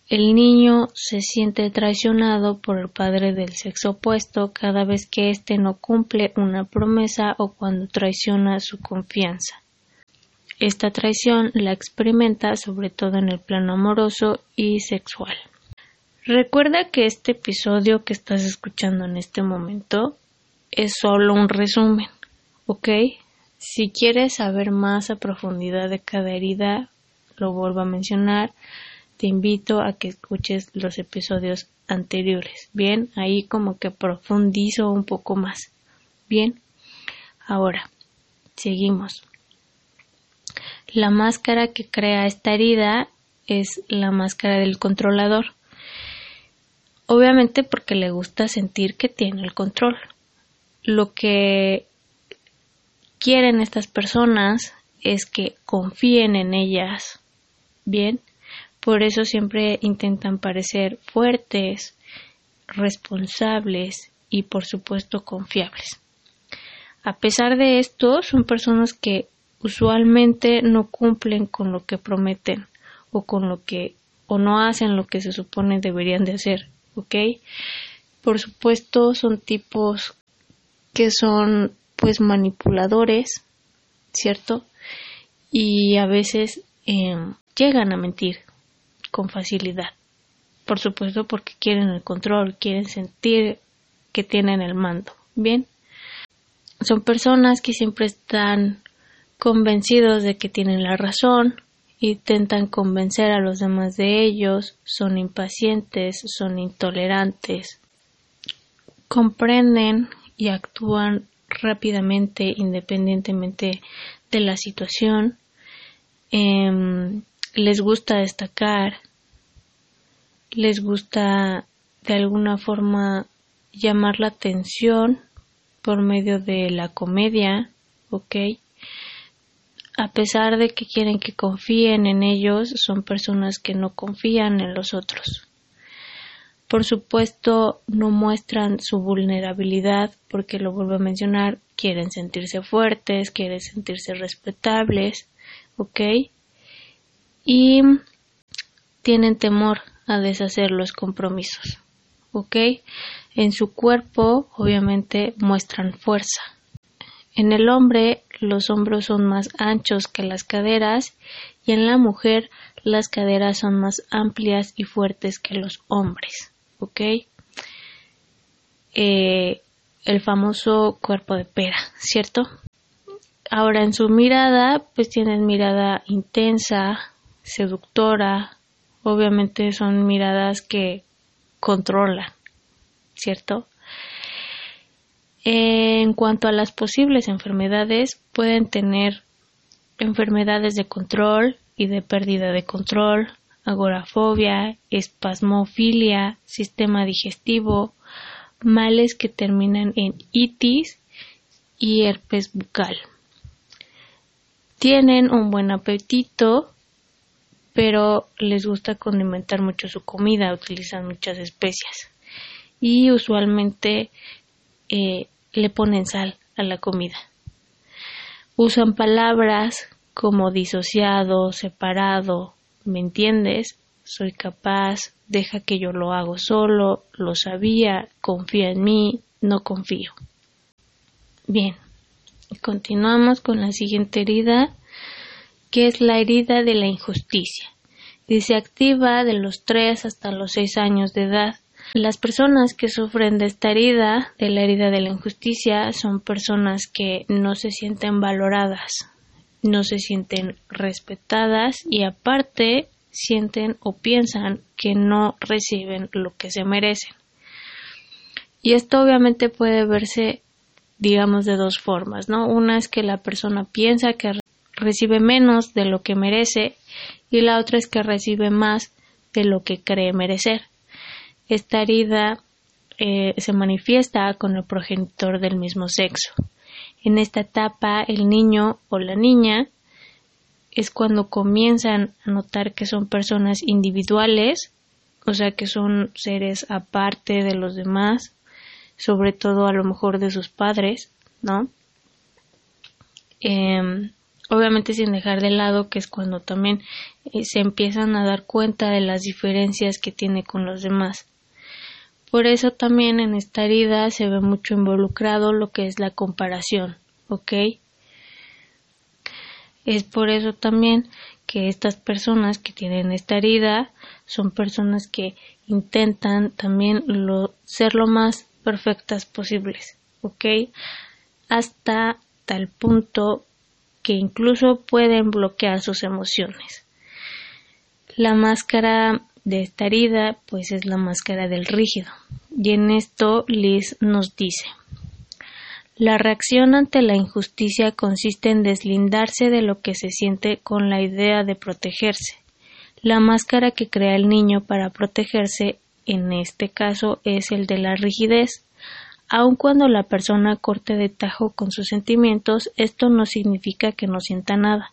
el niño se siente traicionado por el padre del sexo opuesto cada vez que éste no cumple una promesa o cuando traiciona su confianza. Esta traición la experimenta sobre todo en el plano amoroso y sexual. Recuerda que este episodio que estás escuchando en este momento es solo un resumen, ¿ok? Si quieres saber más a profundidad de cada herida, lo vuelvo a mencionar, te invito a que escuches los episodios anteriores. Bien, ahí como que profundizo un poco más. Bien, ahora, seguimos. La máscara que crea esta herida es la máscara del controlador. Obviamente porque le gusta sentir que tiene el control. Lo que quieren estas personas es que confíen en ellas, bien. Por eso siempre intentan parecer fuertes, responsables y por supuesto confiables. A pesar de esto, son personas que usualmente no cumplen con lo que prometen o con lo que o no hacen lo que se supone deberían de hacer, ¿ok? Por supuesto, son tipos que son pues manipuladores, ¿cierto? Y a veces em, llegan a mentir con facilidad. Por supuesto porque quieren el control, quieren sentir que tienen el mando. Bien. Son personas que siempre están convencidos de que tienen la razón, intentan convencer a los demás de ellos, son impacientes, son intolerantes, comprenden y actúan rápidamente independientemente de la situación, em, les gusta destacar, les gusta de alguna forma llamar la atención por medio de la comedia, ¿ok? A pesar de que quieren que confíen en ellos, son personas que no confían en los otros. Por supuesto, no muestran su vulnerabilidad porque lo vuelvo a mencionar, quieren sentirse fuertes, quieren sentirse respetables, ¿ok? Y tienen temor a deshacer los compromisos. ¿Ok? En su cuerpo, obviamente, muestran fuerza. En el hombre, los hombros son más anchos que las caderas y en la mujer, las caderas son más amplias y fuertes que los hombres. ¿Ok? Eh, el famoso cuerpo de pera, ¿cierto? Ahora en su mirada, pues tienen mirada intensa, seductora, obviamente son miradas que controlan, ¿cierto? En cuanto a las posibles enfermedades, pueden tener enfermedades de control y de pérdida de control, agorafobia, espasmofilia, sistema digestivo, males que terminan en itis y herpes bucal. Tienen un buen apetito, pero les gusta condimentar mucho su comida, utilizan muchas especias y usualmente eh, le ponen sal a la comida. Usan palabras como disociado, separado, ¿me entiendes? Soy capaz, deja que yo lo hago solo, lo sabía, confía en mí, no confío. Bien, continuamos con la siguiente herida que es la herida de la injusticia y se activa de los 3 hasta los 6 años de edad. Las personas que sufren de esta herida, de la herida de la injusticia, son personas que no se sienten valoradas, no se sienten respetadas y aparte sienten o piensan que no reciben lo que se merecen. Y esto obviamente puede verse digamos, de dos formas, ¿no? Una es que la persona piensa que recibe menos de lo que merece y la otra es que recibe más de lo que cree merecer. Esta herida eh, se manifiesta con el progenitor del mismo sexo. En esta etapa, el niño o la niña es cuando comienzan a notar que son personas individuales, o sea, que son seres aparte de los demás, sobre todo a lo mejor de sus padres, ¿no? Em, obviamente sin dejar de lado que es cuando también eh, se empiezan a dar cuenta de las diferencias que tiene con los demás. Por eso también en esta herida se ve mucho involucrado lo que es la comparación, ¿ok? Es por eso también que estas personas que tienen esta herida son personas que intentan también lo, ser lo más perfectas posibles, ¿ok? Hasta tal punto que incluso pueden bloquear sus emociones. La máscara de esta herida pues es la máscara del rígido. Y en esto Liz nos dice la reacción ante la injusticia consiste en deslindarse de lo que se siente con la idea de protegerse. La máscara que crea el niño para protegerse en este caso es el de la rigidez. Aun cuando la persona corte de tajo con sus sentimientos, esto no significa que no sienta nada.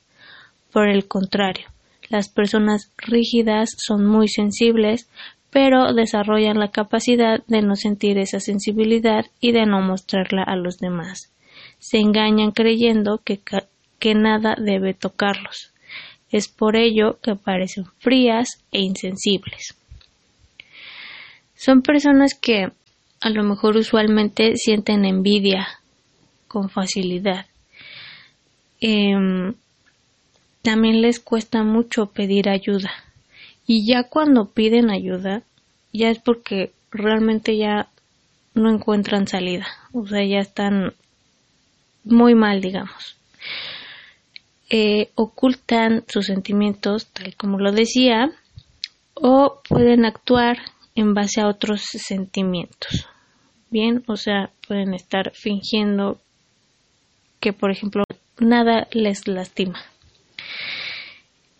Por el contrario, las personas rígidas son muy sensibles, pero desarrollan la capacidad de no sentir esa sensibilidad y de no mostrarla a los demás. Se engañan creyendo que, que nada debe tocarlos. Es por ello que parecen frías e insensibles. Son personas que a lo mejor usualmente sienten envidia con facilidad. Em, también les cuesta mucho pedir ayuda. Y ya cuando piden ayuda, ya es porque realmente ya no encuentran salida. O sea, ya están muy mal, digamos. Eh, ocultan sus sentimientos, tal como lo decía, o pueden actuar en base a otros sentimientos. O sea, pueden estar fingiendo que, por ejemplo, nada les lastima.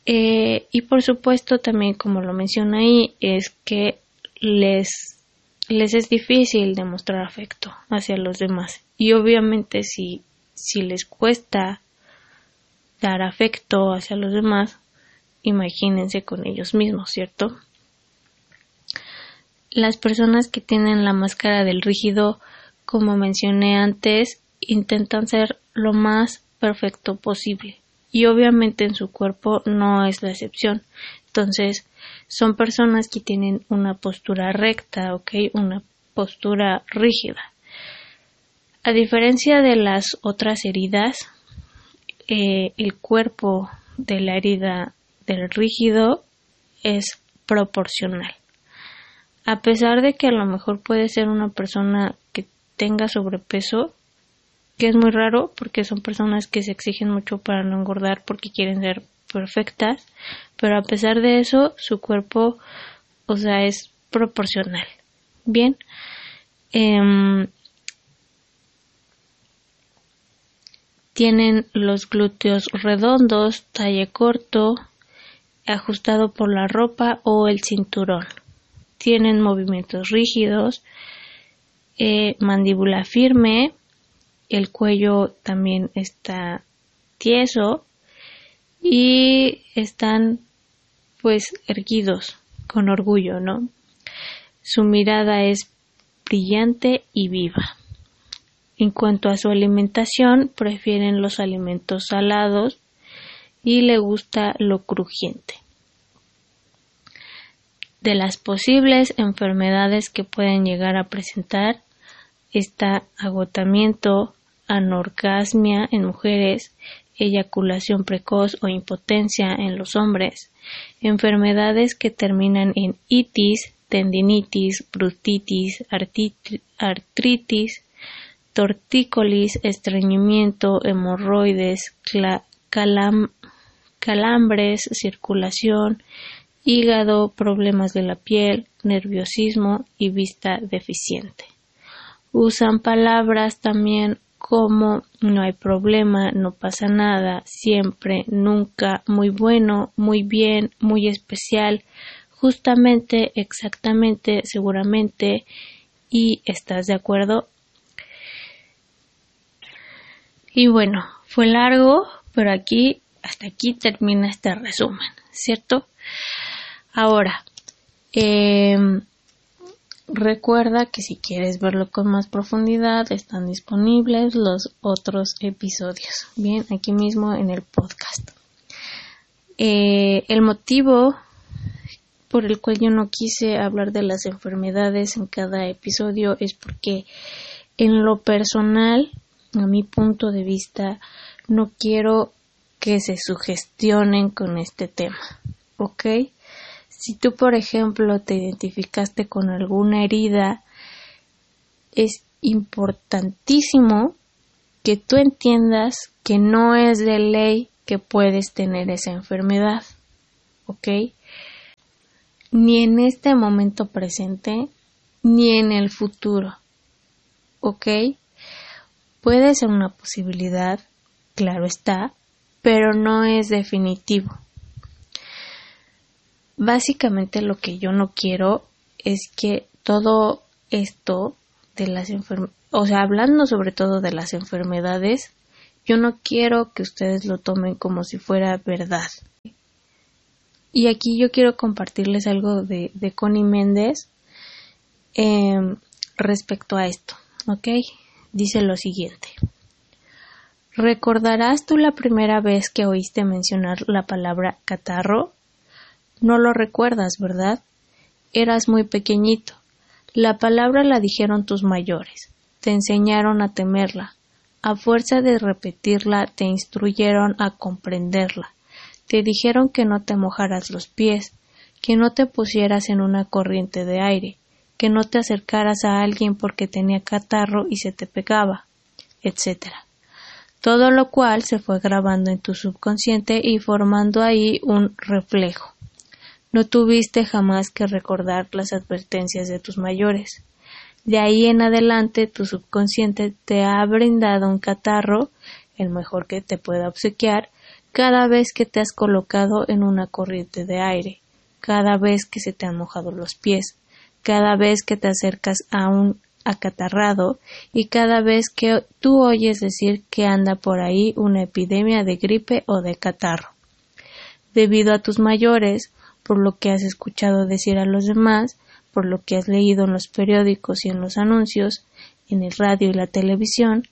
Eh, y por supuesto, también como lo menciona ahí, es que les, les es difícil demostrar afecto hacia los demás. Y obviamente si, si les cuesta dar afecto hacia los demás, imagínense con ellos mismos, ¿cierto? Las personas que tienen la máscara del rígido, como mencioné antes, intentan ser lo más perfecto posible. Y obviamente en su cuerpo no es la excepción. Entonces, son personas que tienen una postura recta, ¿ok? Una postura rígida. A diferencia de las otras heridas, eh, el cuerpo de la herida del rígido es proporcional a pesar de que a lo mejor puede ser una persona que tenga sobrepeso, que es muy raro porque son personas que se exigen mucho para no engordar porque quieren ser perfectas, pero a pesar de eso su cuerpo, o sea, es proporcional. Bien, em, tienen los glúteos redondos, talle corto, ajustado por la ropa o el cinturón tienen movimientos rígidos, eh, mandíbula firme, el cuello también está tieso y están pues erguidos con orgullo, ¿no? Su mirada es brillante y viva. En cuanto a su alimentación, prefieren los alimentos salados y le gusta lo crujiente de las posibles enfermedades que pueden llegar a presentar está agotamiento, anorgasmia en mujeres, eyaculación precoz o impotencia en los hombres, enfermedades que terminan en itis, tendinitis, brustitis, artritis, tortícolis, estreñimiento, hemorroides, calambres, circulación, hígado, problemas de la piel, nerviosismo y vista deficiente. Usan palabras también como no hay problema, no pasa nada, siempre, nunca, muy bueno, muy bien, muy especial, justamente, exactamente, seguramente, y estás de acuerdo. Y bueno, fue largo, pero aquí, hasta aquí termina este resumen, ¿cierto? Ahora, eh, Recuerda que si quieres verlo con más profundidad están disponibles los otros episodios, bien, aquí mismo en el podcast. Eh, el motivo por el cual yo no quise hablar de las enfermedades en cada episodio es porque en lo personal, a mi punto de vista, no quiero que se sugestionen con este tema, ¿ok? Si tú, por ejemplo, te identificaste con alguna herida, es importantísimo que tú entiendas que no es de ley que puedes tener esa enfermedad, ¿ok? Ni en este momento presente, ni en el futuro, ¿ok? Puede ser una posibilidad, claro está, pero no es definitivo. Básicamente lo que yo no quiero es que todo esto de las enfermedades, o sea, hablando sobre todo de las enfermedades, yo no quiero que ustedes lo tomen como si fuera verdad. Y aquí yo quiero compartirles algo de, de Connie Méndez em, respecto a esto, ¿ok? Dice lo siguiente. ¿Recordarás tú la primera vez que oíste mencionar la palabra catarro? No lo recuerdas, ¿verdad? Eras muy pequeñito. La palabra la dijeron tus mayores. Te enseñaron a temerla. A fuerza de repetirla, te instruyeron a comprenderla. Te dijeron que no te mojaras los pies, que no te pusieras en una corriente de aire, que no te acercaras a alguien porque tenía catarro y se te pegaba, etc. Todo lo cual se fue grabando en tu subconsciente y formando ahí un reflejo. No tuviste jamás que recordar las advertencias de tus mayores. De ahí en adelante tu subconsciente te ha brindado un catarro, el mejor que te pueda obsequiar, cada vez que te has colocado en una corriente de aire, cada vez que se te han mojado los pies, cada vez que te acercas a un acatarrado y cada vez que tú oyes decir que anda por ahí una epidemia de gripe o de catarro. Debido a tus mayores, por lo que has escuchado decir a los demás, por lo que has leído en los periódicos y en los anuncios, en el radio y la televisión,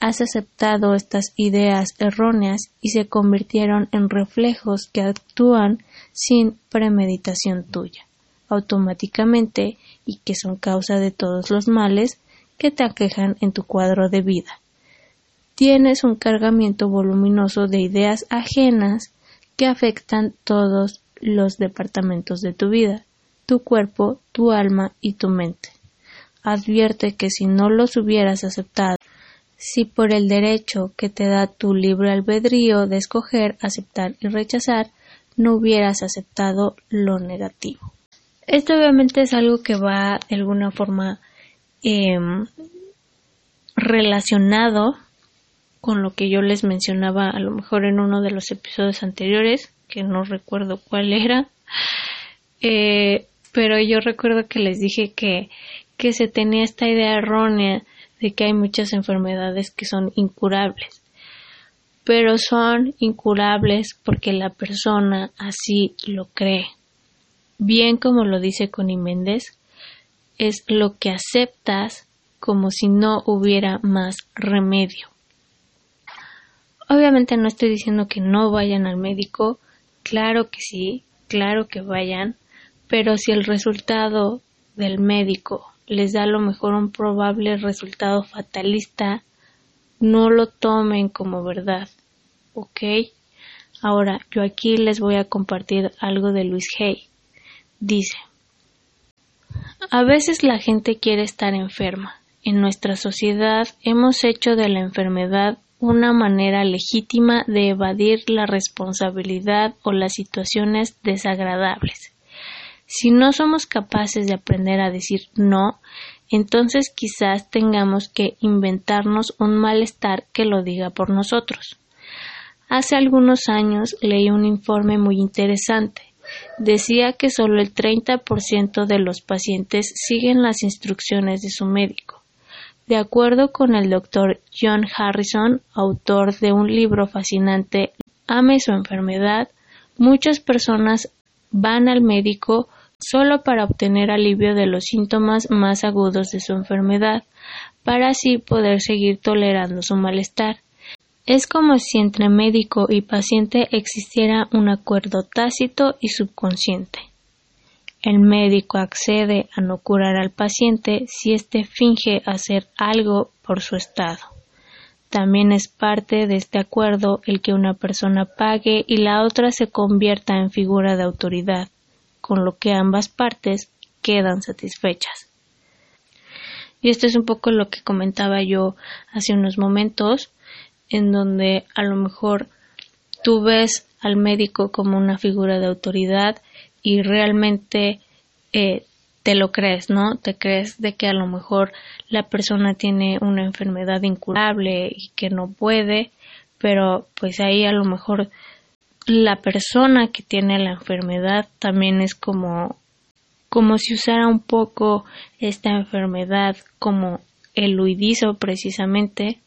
has aceptado estas ideas erróneas y se convirtieron en reflejos que actúan sin premeditación tuya, automáticamente y que son causa de todos los males que te aquejan en tu cuadro de vida. Tienes un cargamiento voluminoso de ideas ajenas que afectan todos los departamentos de tu vida, tu cuerpo, tu alma y tu mente. Advierte que si no los hubieras aceptado, si por el derecho que te da tu libre albedrío de escoger, aceptar y rechazar, no hubieras aceptado lo negativo. Esto obviamente es algo que va de alguna forma em, relacionado con lo que yo les mencionaba a lo mejor en uno de los episodios anteriores, que no recuerdo cuál era, eh, pero yo recuerdo que les dije que, que se tenía esta idea errónea de que hay muchas enfermedades que son incurables, pero son incurables porque la persona así lo cree. Bien como lo dice Connie Méndez, es lo que aceptas como si no hubiera más remedio. Obviamente no estoy diciendo que no vayan al médico, Claro que sí, claro que vayan, pero si el resultado del médico les da a lo mejor un probable resultado fatalista, no lo tomen como verdad, ¿ok? Ahora, yo aquí les voy a compartir algo de Luis Hay. Dice, a veces la gente quiere estar enferma. En nuestra sociedad hemos hecho de la enfermedad una manera legítima de evadir la responsabilidad o las situaciones desagradables. Si no somos capaces de aprender a decir no, entonces quizás tengamos que inventarnos un malestar que lo diga por nosotros. Hace algunos años leí un informe muy interesante. Decía que solo el 30% de los pacientes siguen las instrucciones de su médico. De acuerdo con el doctor John Harrison, autor de un libro fascinante Ame su enfermedad, muchas personas van al médico solo para obtener alivio de los síntomas más agudos de su enfermedad, para así poder seguir tolerando su malestar. Es como si entre médico y paciente existiera un acuerdo tácito y subconsciente. El médico accede a no curar al paciente si éste finge hacer algo por su estado. También es parte de este acuerdo el que una persona pague y la otra se convierta en figura de autoridad, con lo que ambas partes quedan satisfechas. Y esto es un poco lo que comentaba yo hace unos momentos en donde a lo mejor tú ves al médico como una figura de autoridad y realmente eh, te lo crees, ¿no? Te crees de que a lo mejor la persona tiene una enfermedad incurable y que no puede, pero pues ahí a lo mejor la persona que tiene la enfermedad también es como como si usara un poco esta enfermedad como el huidizo precisamente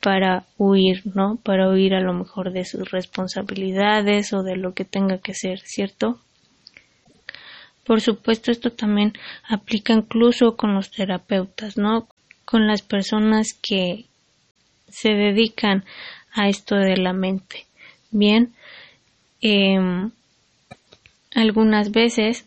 para huir, ¿no? Para huir a lo mejor de sus responsabilidades o de lo que tenga que ser, ¿cierto? Por supuesto, esto también aplica incluso con los terapeutas, ¿no? Con las personas que se dedican a esto de la mente. Bien, em, algunas veces,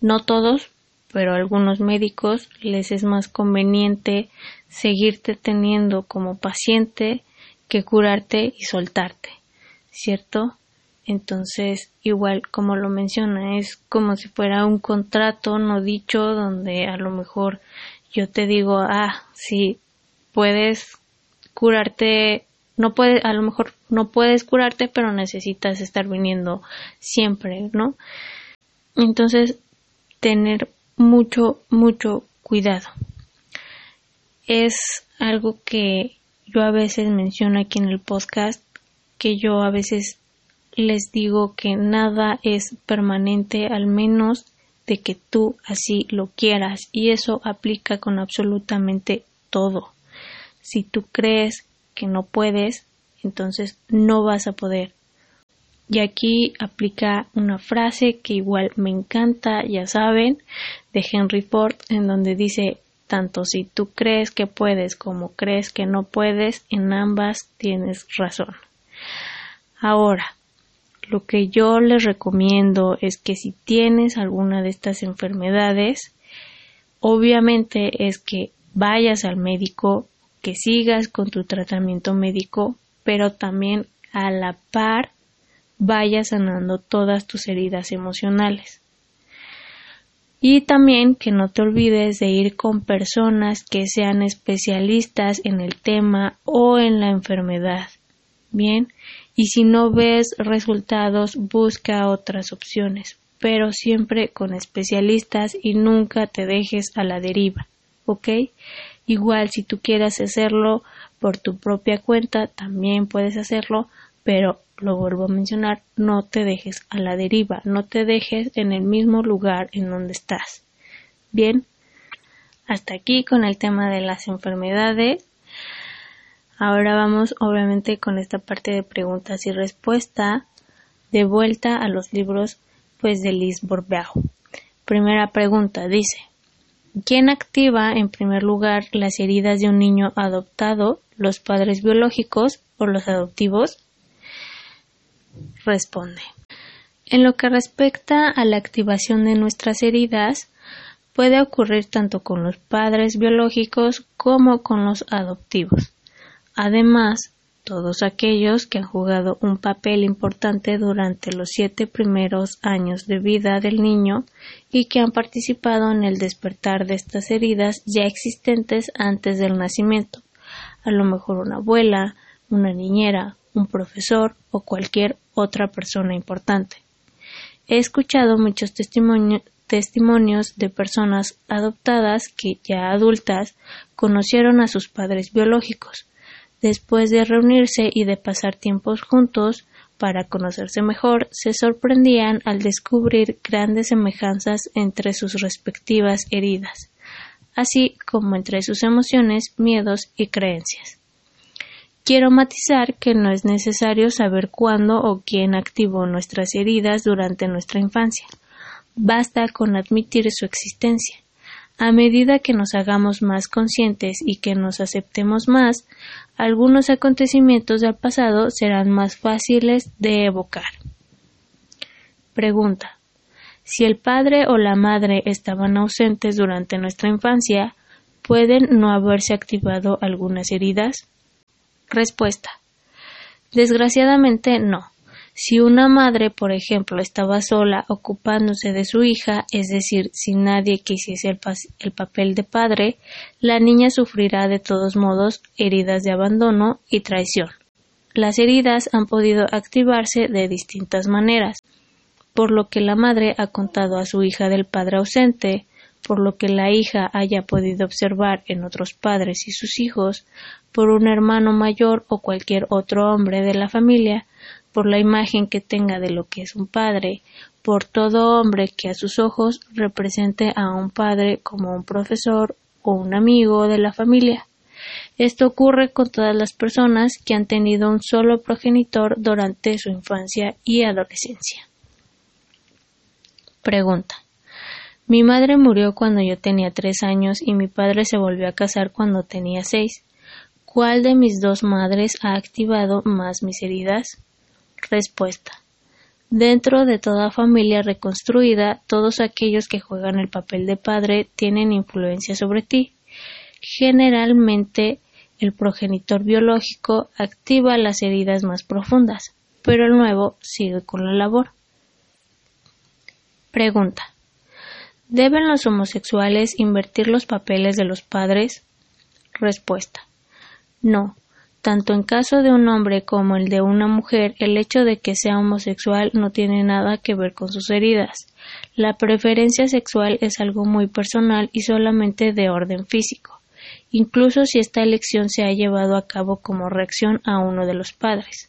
no todos, pero a algunos médicos les es más conveniente seguirte teniendo como paciente que curarte y soltarte, ¿cierto? Entonces, igual como lo menciona, es como si fuera un contrato no dicho donde a lo mejor yo te digo, ah, sí, puedes curarte, no puedes, a lo mejor no puedes curarte, pero necesitas estar viniendo siempre, ¿no? Entonces, tener mucho, mucho cuidado. Es algo que yo a veces menciono aquí en el podcast, que yo a veces les digo que nada es permanente al menos de que tú así lo quieras y eso aplica con absolutamente todo. Si tú crees que no puedes, entonces no vas a poder. Y aquí aplica una frase que igual me encanta, ya saben, de Henry Ford, en donde dice, tanto si tú crees que puedes como crees que no puedes, en ambas tienes razón. Ahora, lo que yo les recomiendo es que si tienes alguna de estas enfermedades, obviamente es que vayas al médico, que sigas con tu tratamiento médico, pero también a la par vayas sanando todas tus heridas emocionales. Y también que no te olvides de ir con personas que sean especialistas en el tema o en la enfermedad. Bien, y si no ves resultados, busca otras opciones, pero siempre con especialistas y nunca te dejes a la deriva, ¿ok? Igual si tú quieras hacerlo por tu propia cuenta, también puedes hacerlo, pero lo vuelvo a mencionar, no te dejes a la deriva, no te dejes en el mismo lugar en donde estás. Bien, hasta aquí con el tema de las enfermedades. Ahora vamos obviamente con esta parte de preguntas y respuesta de vuelta a los libros pues de Liz Bourbeau. Primera pregunta dice ¿Quién activa en primer lugar las heridas de un niño adoptado, los padres biológicos o los adoptivos? responde. En lo que respecta a la activación de nuestras heridas, puede ocurrir tanto con los padres biológicos como con los adoptivos. Además, todos aquellos que han jugado un papel importante durante los siete primeros años de vida del niño y que han participado en el despertar de estas heridas ya existentes antes del nacimiento, a lo mejor una abuela, una niñera, un profesor o cualquier otra persona importante. He escuchado muchos testimonios de personas adoptadas que, ya adultas, conocieron a sus padres biológicos. Después de reunirse y de pasar tiempos juntos para conocerse mejor, se sorprendían al descubrir grandes semejanzas entre sus respectivas heridas, así como entre sus emociones, miedos y creencias. Quiero matizar que no es necesario saber cuándo o quién activó nuestras heridas durante nuestra infancia. Basta con admitir su existencia. A medida que nos hagamos más conscientes y que nos aceptemos más, algunos acontecimientos del pasado serán más fáciles de evocar. Pregunta. Si el padre o la madre estaban ausentes durante nuestra infancia, ¿pueden no haberse activado algunas heridas? Respuesta. Desgraciadamente no. Si una madre, por ejemplo, estaba sola ocupándose de su hija, es decir, sin nadie que hiciese el, el, papel de padre, la niña sufrirá de todos modos heridas de abandono y traición. Las heridas han podido activarse de distintas maneras, por lo que la madre ha contado a su hija del padre ausente, por lo que la hija haya podido observar en otros padres y sus hijos, por un hermano mayor o cualquier otro hombre de la familia, por la imagen que tenga de lo que es un padre, por todo hombre que a sus ojos represente a un padre como un profesor o un amigo de la familia. Esto ocurre con todas las personas que han tenido un solo progenitor durante su infancia y adolescencia. Pregunta. Mi madre murió cuando yo tenía tres años y mi padre se volvió a casar cuando tenía seis. ¿Cuál de mis dos madres ha activado más mis heridas? Respuesta. Dentro de toda familia reconstruida, todos aquellos que juegan el papel de padre tienen influencia sobre ti. Generalmente, el progenitor biológico activa las heridas más profundas, pero el nuevo sigue con la labor. Pregunta. ¿Deben los homosexuales invertir los papeles de los padres? Respuesta. No. Tanto en caso de un hombre como el de una mujer, el hecho de que sea homosexual no tiene nada que ver con sus heridas. La preferencia sexual es algo muy personal y solamente de orden físico, incluso si esta elección se ha llevado a cabo como reacción a uno de los padres.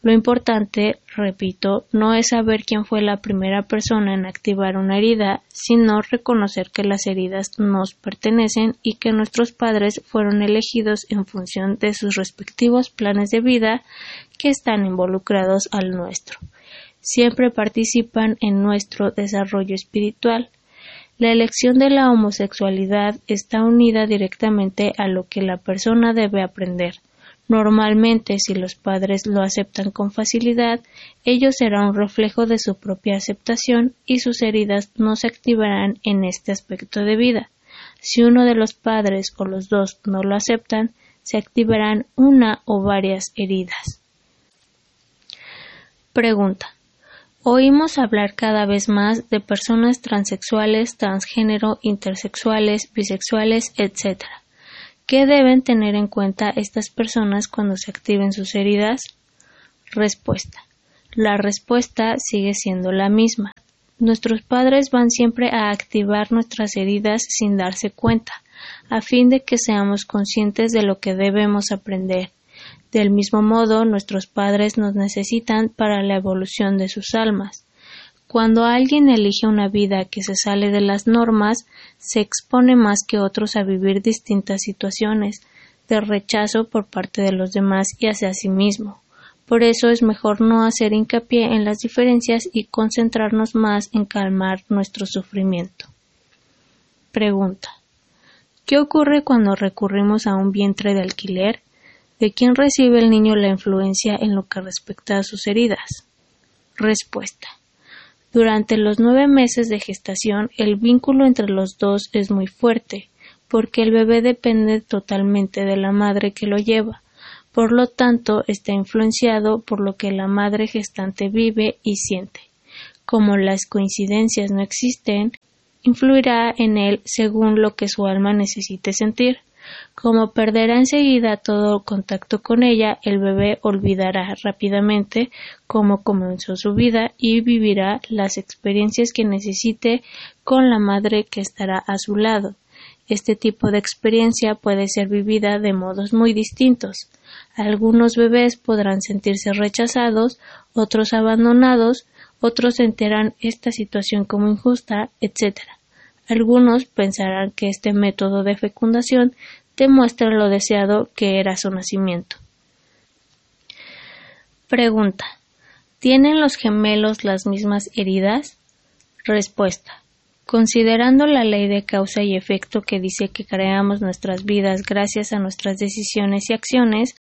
Lo importante, repito, no es saber quién fue la primera persona en activar una herida, sino reconocer que las heridas nos pertenecen y que nuestros padres fueron elegidos en función de sus respectivos planes de vida que están involucrados al nuestro. Siempre participan en nuestro desarrollo espiritual. La elección de la homosexualidad está unida directamente a lo que la persona debe aprender, Normalmente, si los padres lo aceptan con facilidad, ello será un reflejo de su propia aceptación y sus heridas no se activarán en este aspecto de vida. Si uno de los padres o los dos no lo aceptan, se activarán una o varias heridas. Pregunta. Oímos hablar cada vez más de personas transexuales, transgénero, intersexuales, bisexuales, etc. ¿Qué deben tener en cuenta estas personas cuando se activen sus heridas? Respuesta. La respuesta sigue siendo la misma. Nuestros padres van siempre a activar nuestras heridas sin darse cuenta, a fin de que seamos conscientes de lo que debemos aprender. Del mismo modo, nuestros padres nos necesitan para la evolución de sus almas. Cuando alguien elige una vida que se sale de las normas, se expone más que otros a vivir distintas situaciones de rechazo por parte de los demás y hacia sí mismo. Por eso es mejor no hacer hincapié en las diferencias y concentrarnos más en calmar nuestro sufrimiento. Pregunta. ¿Qué ocurre cuando recurrimos a un vientre de alquiler? ¿De quién recibe el niño la influencia en lo que respecta a sus heridas? Respuesta. Durante los nueve meses de gestación el vínculo entre los dos es muy fuerte, porque el bebé depende totalmente de la madre que lo lleva, por lo tanto está influenciado por lo que la madre gestante vive y siente. Como las coincidencias no existen, influirá en él según lo que su alma necesite sentir. Como perderá enseguida todo contacto con ella, el bebé olvidará rápidamente cómo comenzó su vida y vivirá las experiencias que necesite con la madre que estará a su lado. Este tipo de experiencia puede ser vivida de modos muy distintos. Algunos bebés podrán sentirse rechazados, otros abandonados, otros enteran esta situación como injusta, etc. Algunos pensarán que este método de fecundación demuestra lo deseado que era su nacimiento. Pregunta. ¿Tienen los gemelos las mismas heridas? Respuesta. Considerando la ley de causa y efecto que dice que creamos nuestras vidas gracias a nuestras decisiones y acciones,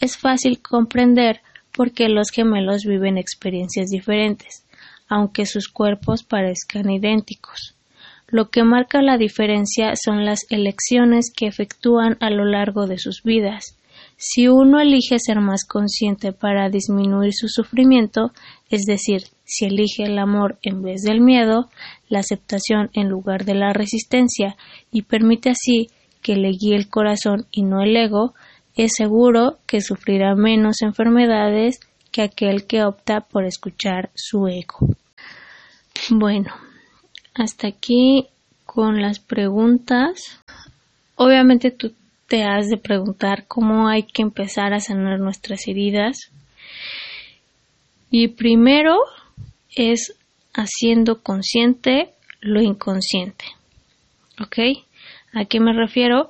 es fácil comprender por qué los gemelos viven experiencias diferentes, aunque sus cuerpos parezcan idénticos. Lo que marca la diferencia son las elecciones que efectúan a lo largo de sus vidas. Si uno elige ser más consciente para disminuir su sufrimiento, es decir, si elige el amor en vez del miedo, la aceptación en lugar de la resistencia y permite así que le guíe el corazón y no el ego, es seguro que sufrirá menos enfermedades que aquel que opta por escuchar su ego. Bueno, hasta aquí con las preguntas. Obviamente tú te has de preguntar cómo hay que empezar a sanar nuestras heridas. Y primero es haciendo consciente lo inconsciente. ¿Ok? ¿A qué me refiero?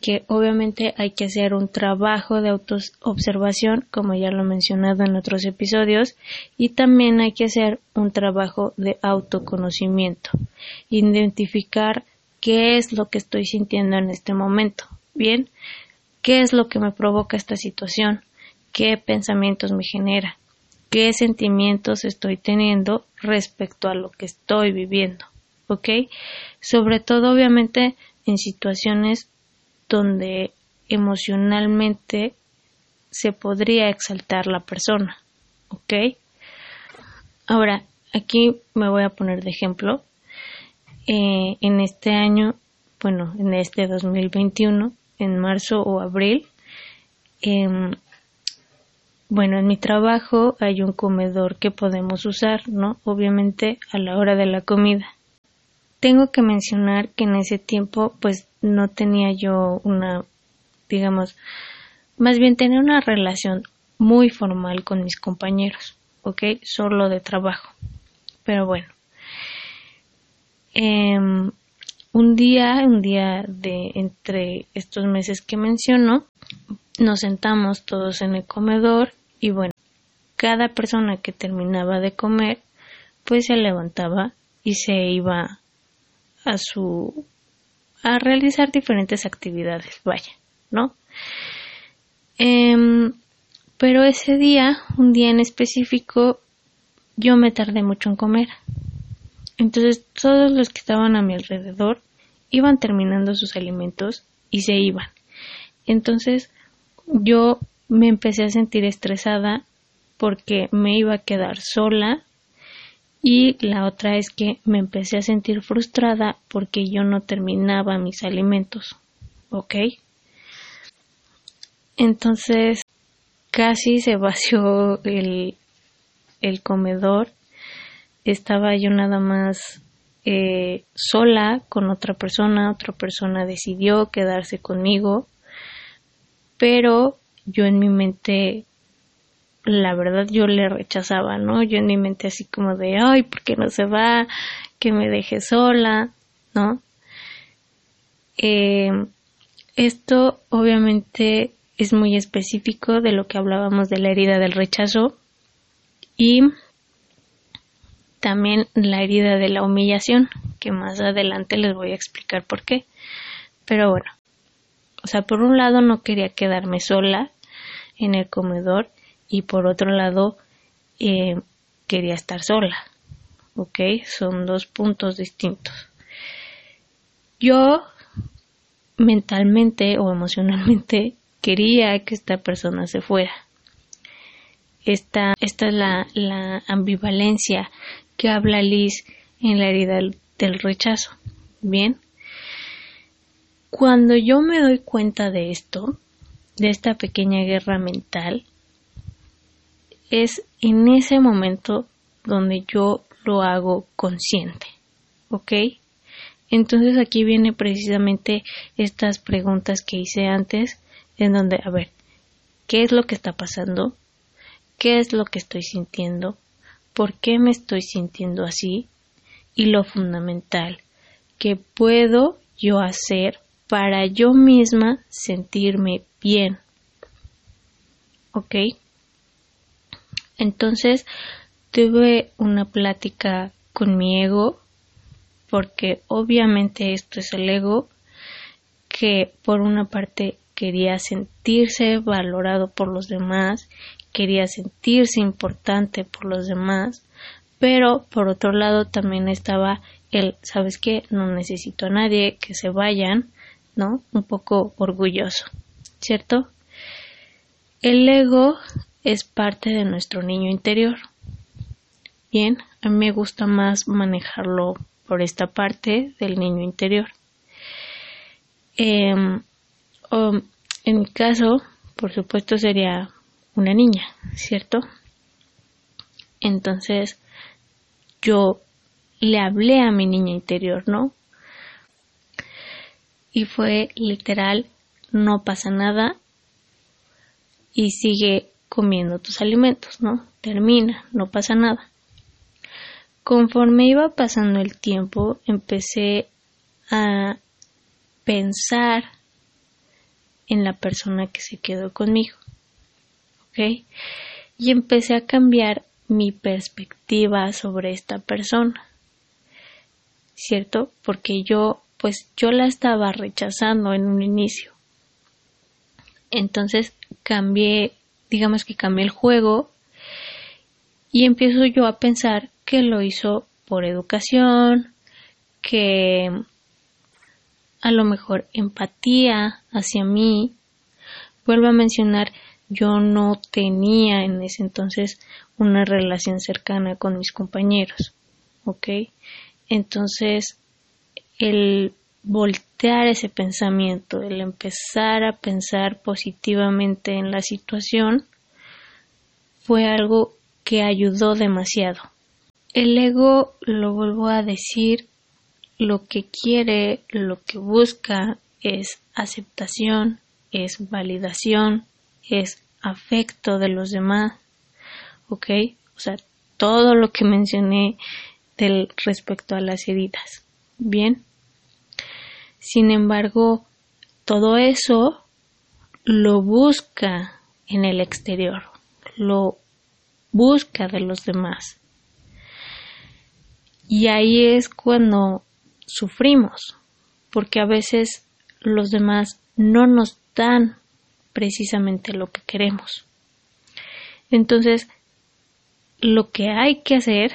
Que obviamente hay que hacer un trabajo de autoobservación, como ya lo he mencionado en otros episodios, y también hay que hacer un trabajo de autoconocimiento, identificar qué es lo que estoy sintiendo en este momento. Bien, ¿qué es lo que me provoca esta situación? ¿Qué pensamientos me genera? qué sentimientos estoy teniendo respecto a lo que estoy viviendo, ¿ok? Sobre todo, obviamente, en situaciones donde emocionalmente se podría exaltar la persona, ¿ok? Ahora, aquí me voy a poner de ejemplo. Eh, en este año, bueno, en este 2021, en marzo o abril, eh, bueno, en mi trabajo hay un comedor que podemos usar, ¿no? Obviamente a la hora de la comida. Tengo que mencionar que en ese tiempo pues no tenía yo una, digamos, más bien tenía una relación muy formal con mis compañeros, ¿ok? Solo de trabajo. Pero bueno. Em, un día, un día de entre estos meses que menciono, nos sentamos todos en el comedor y bueno, cada persona que terminaba de comer pues se levantaba y se iba a su a realizar diferentes actividades, vaya, ¿no? Em, pero ese día, un día en específico, yo me tardé mucho en comer. Entonces todos los que estaban a mi alrededor iban terminando sus alimentos y se iban. Entonces yo me empecé a sentir estresada porque me iba a quedar sola y la otra es que me empecé a sentir frustrada porque yo no terminaba mis alimentos. ¿Ok? Entonces casi se vació el, el comedor. Estaba yo nada más eh, sola con otra persona. Otra persona decidió quedarse conmigo. Pero yo en mi mente, la verdad, yo le rechazaba, ¿no? Yo en mi mente así como de, ay, ¿por qué no se va? Que me deje sola, ¿no? Eh, esto obviamente es muy específico de lo que hablábamos de la herida del rechazo y también la herida de la humillación, que más adelante les voy a explicar por qué. Pero bueno, o sea, por un lado no quería quedarme sola en el comedor y por otro lado eh, quería estar sola. ¿Ok? Son dos puntos distintos. Yo mentalmente o emocionalmente quería que esta persona se fuera. Esta, esta es la, la ambivalencia que habla Liz en la herida del rechazo. Bien. Cuando yo me doy cuenta de esto, de esta pequeña guerra mental, es en ese momento donde yo lo hago consciente. ¿Ok? Entonces aquí viene precisamente estas preguntas que hice antes, en donde, a ver, ¿qué es lo que está pasando? ¿Qué es lo que estoy sintiendo? ¿Por qué me estoy sintiendo así? Y lo fundamental, ¿qué puedo yo hacer para yo misma sentirme bien? ¿Ok? Entonces tuve una plática con mi ego, porque obviamente esto es el ego que por una parte quería sentirse valorado por los demás, quería sentirse importante por los demás, pero por otro lado también estaba el, ¿sabes qué? No necesito a nadie, que se vayan, ¿no? Un poco orgulloso, ¿cierto? El ego es parte de nuestro niño interior. Bien, a mí me gusta más manejarlo por esta parte del niño interior. Em, en mi caso, por supuesto, sería una niña, ¿cierto? Entonces, yo le hablé a mi niña interior, ¿no? Y fue literal, no pasa nada y sigue comiendo tus alimentos, ¿no? Termina, no pasa nada. Conforme iba pasando el tiempo, empecé a pensar en la persona que se quedó conmigo. ¿Ok? Y empecé a cambiar mi perspectiva sobre esta persona. ¿Cierto? Porque yo, pues yo la estaba rechazando en un inicio. Entonces cambié digamos que cambié el juego y empiezo yo a pensar que lo hizo por educación, que a lo mejor empatía hacia mí. Vuelvo a mencionar, yo no tenía en ese entonces una relación cercana con mis compañeros, ¿ok? Entonces, el voltear ese pensamiento, el empezar a pensar positivamente en la situación, fue algo que ayudó demasiado. El ego, lo vuelvo a decir, lo que quiere, lo que busca es aceptación, es validación, es afecto de los demás, ¿ok? O sea, todo lo que mencioné del respecto a las heridas. Bien. Sin embargo, todo eso lo busca en el exterior, lo busca de los demás. Y ahí es cuando sufrimos, porque a veces los demás no nos dan precisamente lo que queremos. Entonces, lo que hay que hacer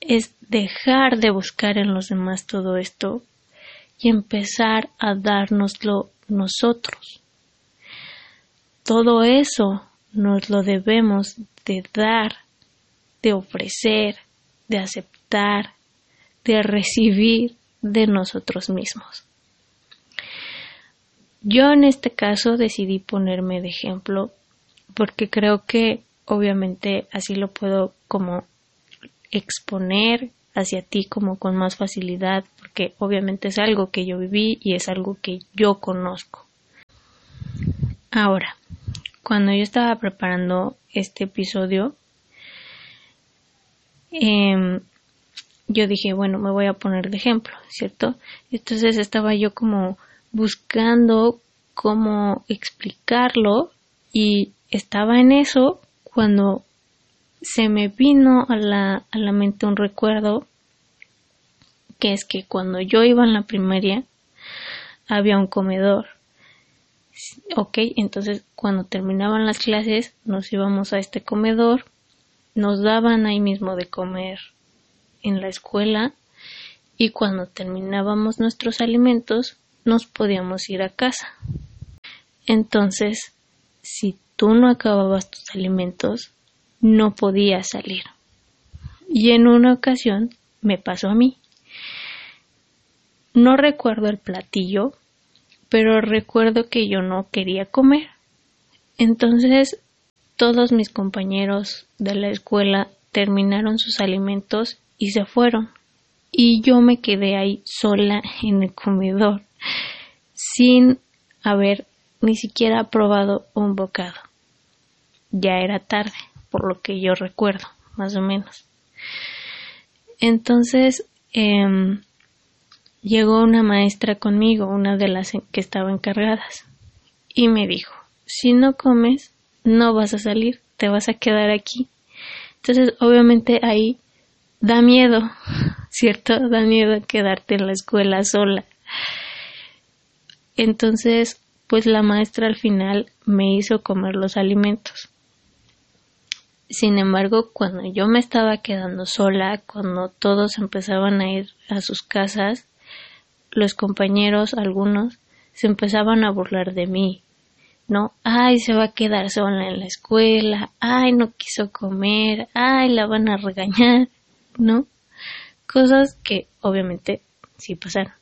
es dejar de buscar en los demás todo esto y empezar a dárnoslo nosotros. Todo eso nos lo debemos de dar, de ofrecer, de aceptar, de recibir de nosotros mismos. Yo en este caso decidí ponerme de ejemplo porque creo que obviamente así lo puedo como exponer hacia ti como con más facilidad porque obviamente es algo que yo viví y es algo que yo conozco. Ahora, cuando yo estaba preparando este episodio, em, yo dije, bueno, me voy a poner de ejemplo, ¿cierto? Entonces estaba yo como buscando cómo explicarlo y estaba en eso cuando se me vino a la, a la mente un recuerdo que es que cuando yo iba en la primaria había un comedor. Ok, entonces cuando terminaban las clases nos íbamos a este comedor, nos daban ahí mismo de comer en la escuela y cuando terminábamos nuestros alimentos nos podíamos ir a casa. Entonces, si tú no acababas tus alimentos, no podía salir. Y en una ocasión me pasó a mí. No recuerdo el platillo, pero recuerdo que yo no quería comer. Entonces todos mis compañeros de la escuela terminaron sus alimentos y se fueron. Y yo me quedé ahí sola en el comedor sin haber ni siquiera probado un bocado. Ya era tarde, por lo que yo recuerdo, más o menos. Entonces em, llegó una maestra conmigo, una de las que estaba encargadas, y me dijo, si no comes, no vas a salir, te vas a quedar aquí. Entonces, obviamente ahí da miedo, ¿cierto? Da miedo quedarte en la escuela sola. Entonces, pues la maestra al final me hizo comer los alimentos. Sin embargo, cuando yo me estaba quedando sola, cuando todos empezaban a ir a sus casas, los compañeros, algunos, se empezaban a burlar de mí, ¿no? Ay, se va a quedar sola en la escuela, ay, no quiso comer, ay, la van a regañar, ¿no? Cosas que obviamente sí pasaron.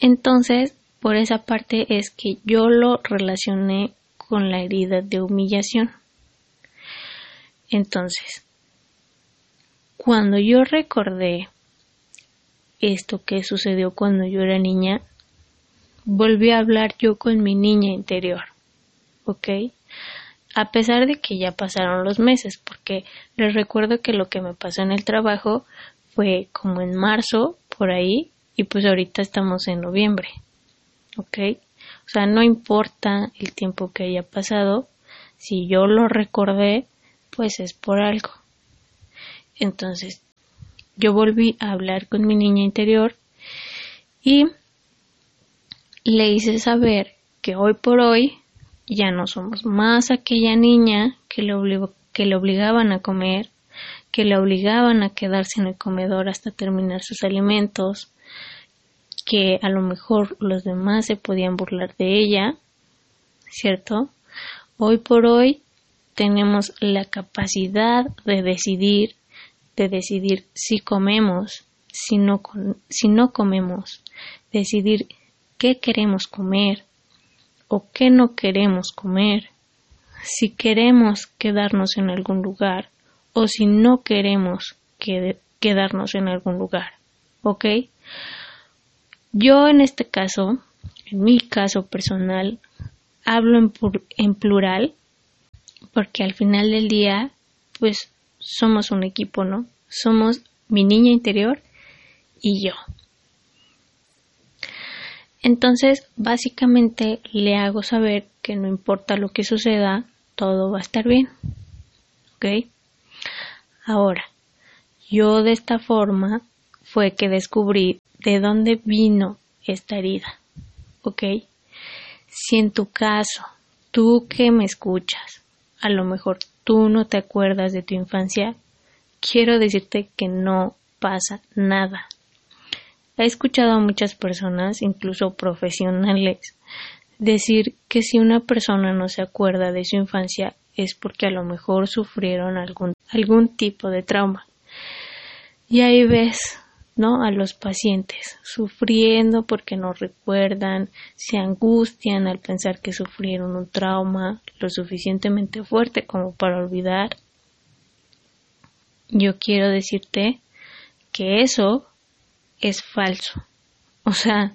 Entonces, por esa parte es que yo lo relacioné con la herida de humillación. Entonces, cuando yo recordé esto que sucedió cuando yo era niña, volví a hablar yo con mi niña interior, ¿ok? A pesar de que ya pasaron los meses, porque les recuerdo que lo que me pasó en el trabajo fue como en marzo, por ahí, y pues ahorita estamos en noviembre, ¿ok? O sea, no importa el tiempo que haya pasado, si yo lo recordé, pues es por algo. Entonces, yo volví a hablar con mi niña interior y le hice saber que hoy por hoy ya no somos más aquella niña que le, que le obligaban a comer, que le obligaban a quedarse en el comedor hasta terminar sus alimentos, que a lo mejor los demás se podían burlar de ella, ¿cierto? Hoy por hoy tenemos la capacidad de decidir de decidir si comemos, si no, si no comemos, decidir qué queremos comer o qué no queremos comer, si queremos quedarnos en algún lugar o si no queremos quedarnos en algún lugar. ¿Ok? Yo en este caso, en mi caso personal, hablo en, en plural porque al final del día, pues somos un equipo, ¿no? Somos mi niña interior y yo. Entonces, básicamente le hago saber que no importa lo que suceda, todo va a estar bien. ¿Ok? Ahora, yo de esta forma fue que descubrí de dónde vino esta herida. ¿Ok? Si en tu caso, tú que me escuchas, a lo mejor tú no te acuerdas de tu infancia, quiero decirte que no pasa nada. He escuchado a muchas personas, incluso profesionales, decir que si una persona no se acuerda de su infancia es porque a lo mejor sufrieron algún, algún tipo de trauma. Y ahí ves, ¿no? A los pacientes sufriendo porque no recuerdan, se angustian al pensar que sufrieron un trauma lo suficientemente fuerte como para olvidar yo quiero decirte que eso es falso. O sea,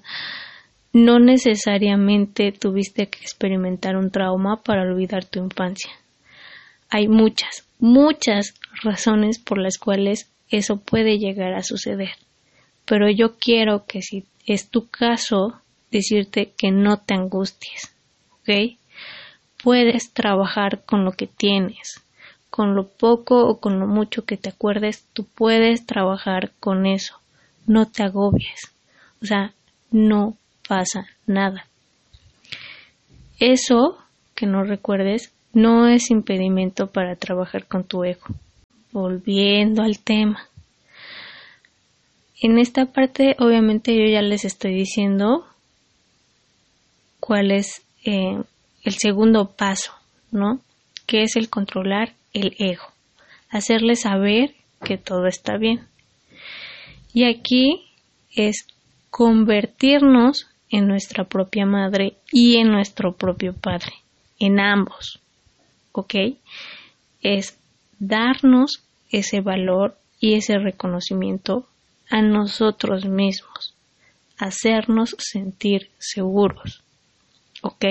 no necesariamente tuviste que experimentar un trauma para olvidar tu infancia. Hay muchas, muchas razones por las cuales eso puede llegar a suceder. Pero yo quiero que si es tu caso, decirte que no te angusties, ¿ok? Puedes trabajar con lo que tienes con lo poco o con lo mucho que te acuerdes, tú puedes trabajar con eso. No te agobies. O sea, no pasa nada. Eso que no recuerdes no es impedimento para trabajar con tu ego. Volviendo al tema. En esta parte, obviamente, yo ya les estoy diciendo cuál es eh, el segundo paso, ¿no? Que es el controlar el ego, hacerle saber que todo está bien. Y aquí es convertirnos en nuestra propia madre y en nuestro propio padre, en ambos, ¿ok? Es darnos ese valor y ese reconocimiento a nosotros mismos, hacernos sentir seguros, ¿ok?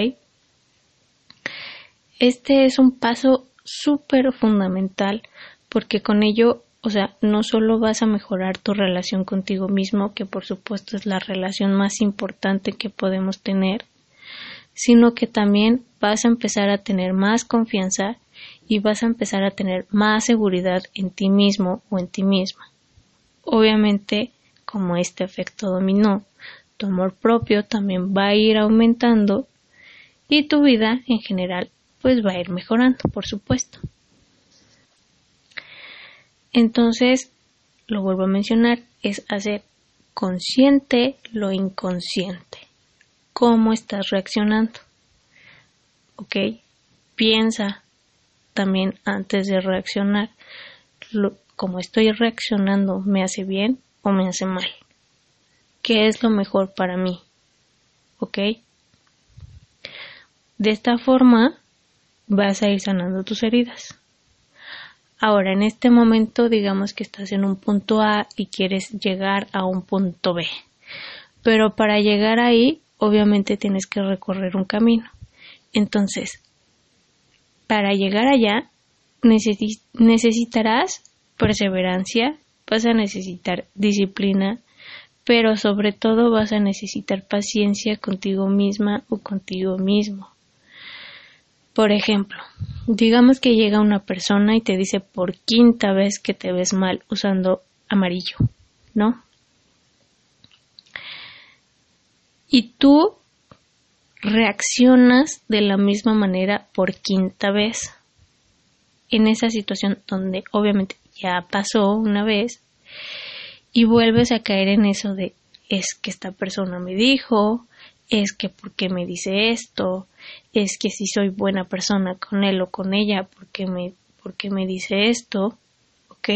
Este es un paso súper fundamental porque con ello, o sea, no solo vas a mejorar tu relación contigo mismo, que por supuesto es la relación más importante que podemos tener, sino que también vas a empezar a tener más confianza y vas a empezar a tener más seguridad en ti mismo o en ti misma. Obviamente, como este efecto dominó, tu amor propio también va a ir aumentando y tu vida en general pues va a ir mejorando, por supuesto. Entonces, lo vuelvo a mencionar, es hacer consciente lo inconsciente. ¿Cómo estás reaccionando? ¿Ok? Piensa también antes de reaccionar. Como estoy reaccionando, ¿me hace bien o me hace mal? ¿Qué es lo mejor para mí? ¿Ok? De esta forma vas a ir sanando tus heridas. Ahora, en este momento, digamos que estás en un punto A y quieres llegar a un punto B. Pero para llegar ahí, obviamente tienes que recorrer un camino. Entonces, para llegar allá, necesitarás perseverancia, vas a necesitar disciplina, pero sobre todo vas a necesitar paciencia contigo misma o contigo mismo. Por ejemplo, digamos que llega una persona y te dice por quinta vez que te ves mal usando amarillo, ¿no? Y tú reaccionas de la misma manera por quinta vez. En esa situación donde obviamente ya pasó una vez y vuelves a caer en eso de es que esta persona me dijo, es que por qué me dice esto, es que si soy buena persona con él o con ella, porque me, porque me dice esto, ¿ok?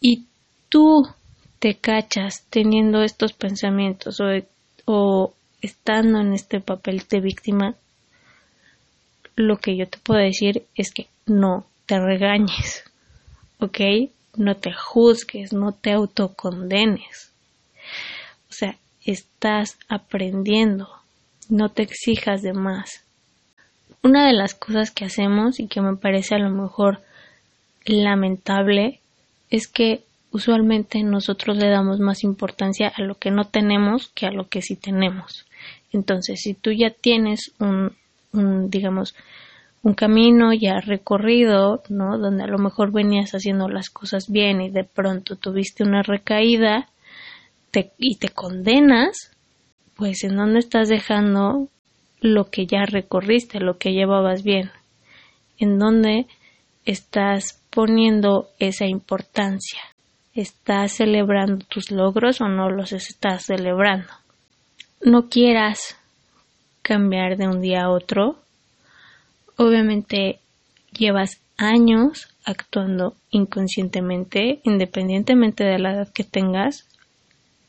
Y tú te cachas teniendo estos pensamientos o, o estando en este papel de víctima, lo que yo te puedo decir es que no te regañes, ¿ok? No te juzgues, no te autocondenes. O sea, estás aprendiendo, no te exijas de más. Una de las cosas que hacemos y que me parece a lo mejor lamentable es que usualmente nosotros le damos más importancia a lo que no tenemos que a lo que sí tenemos. Entonces, si tú ya tienes un, un digamos, un camino ya recorrido, ¿no? Donde a lo mejor venías haciendo las cosas bien y de pronto tuviste una recaída y te condenas, pues en dónde estás dejando lo que ya recorriste, lo que llevabas bien, en dónde estás poniendo esa importancia, estás celebrando tus logros o no los estás celebrando. No quieras cambiar de un día a otro. Obviamente llevas años actuando inconscientemente, independientemente de la edad que tengas,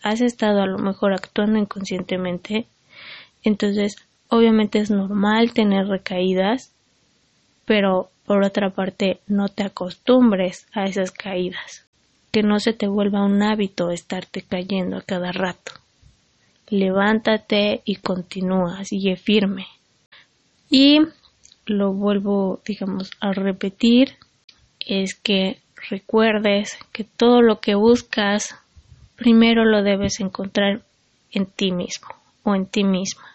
has estado a lo mejor actuando inconscientemente, entonces obviamente es normal tener recaídas, pero por otra parte no te acostumbres a esas caídas, que no se te vuelva un hábito estarte cayendo a cada rato. Levántate y continúa, sigue firme. Y lo vuelvo, digamos, a repetir, es que recuerdes que todo lo que buscas primero lo debes encontrar en ti mismo o en ti misma.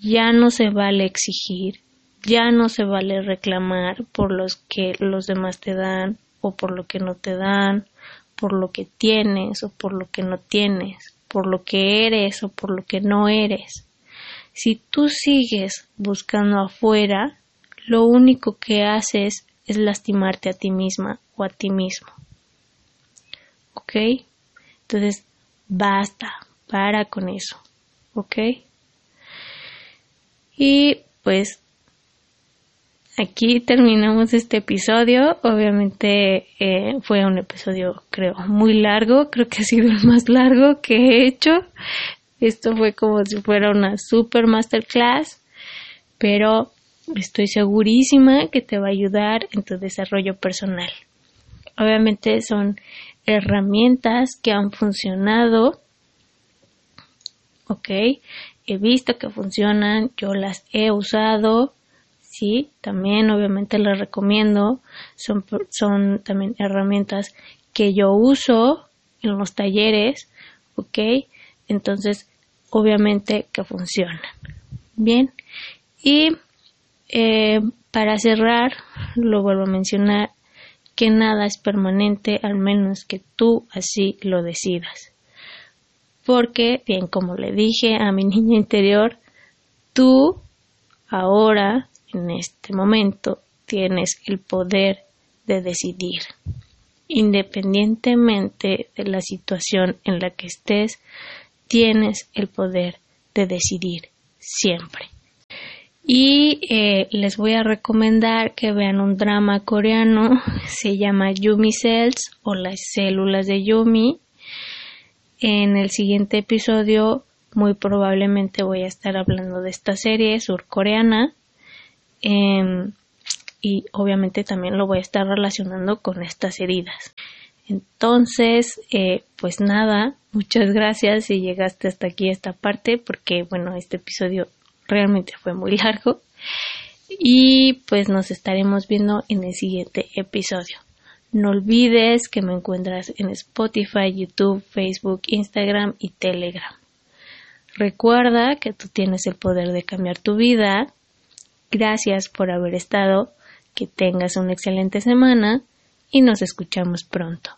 Ya no se vale exigir, ya no se vale reclamar por los que los demás te dan o por lo que no te dan, por lo que tienes o por lo que no tienes, por lo que eres o por lo que no eres. Si tú sigues buscando afuera, lo único que haces es lastimarte a ti misma o a ti mismo. ¿Ok? Entonces, basta, para con eso, ¿ok? Y pues aquí terminamos este episodio. Obviamente eh, fue un episodio, creo, muy largo. Creo que ha sido el más largo que he hecho. Esto fue como si fuera una super masterclass, pero estoy segurísima que te va a ayudar en tu desarrollo personal. Obviamente son herramientas que han funcionado, ok, he visto que funcionan, yo las he usado, sí, también obviamente las recomiendo, son, son también herramientas que yo uso en los talleres, ok, entonces obviamente que funcionan. Bien, y eh, para cerrar, lo vuelvo a mencionar, que nada es permanente al menos que tú así lo decidas. Porque, bien, como le dije a mi niña interior, tú ahora, en este momento, tienes el poder de decidir. Independientemente de la situación en la que estés, tienes el poder de decidir siempre. Y eh, les voy a recomendar que vean un drama coreano, se llama Yumi Cells o las células de Yumi. En el siguiente episodio muy probablemente voy a estar hablando de esta serie surcoreana em, y obviamente también lo voy a estar relacionando con estas heridas. Entonces, eh, pues nada, muchas gracias si llegaste hasta aquí esta parte, porque bueno, este episodio realmente fue muy largo. Y pues nos estaremos viendo en el siguiente episodio. No olvides que me encuentras en Spotify, YouTube, Facebook, Instagram y Telegram. Recuerda que tú tienes el poder de cambiar tu vida. Gracias por haber estado. Que tengas una excelente semana y nos escuchamos pronto.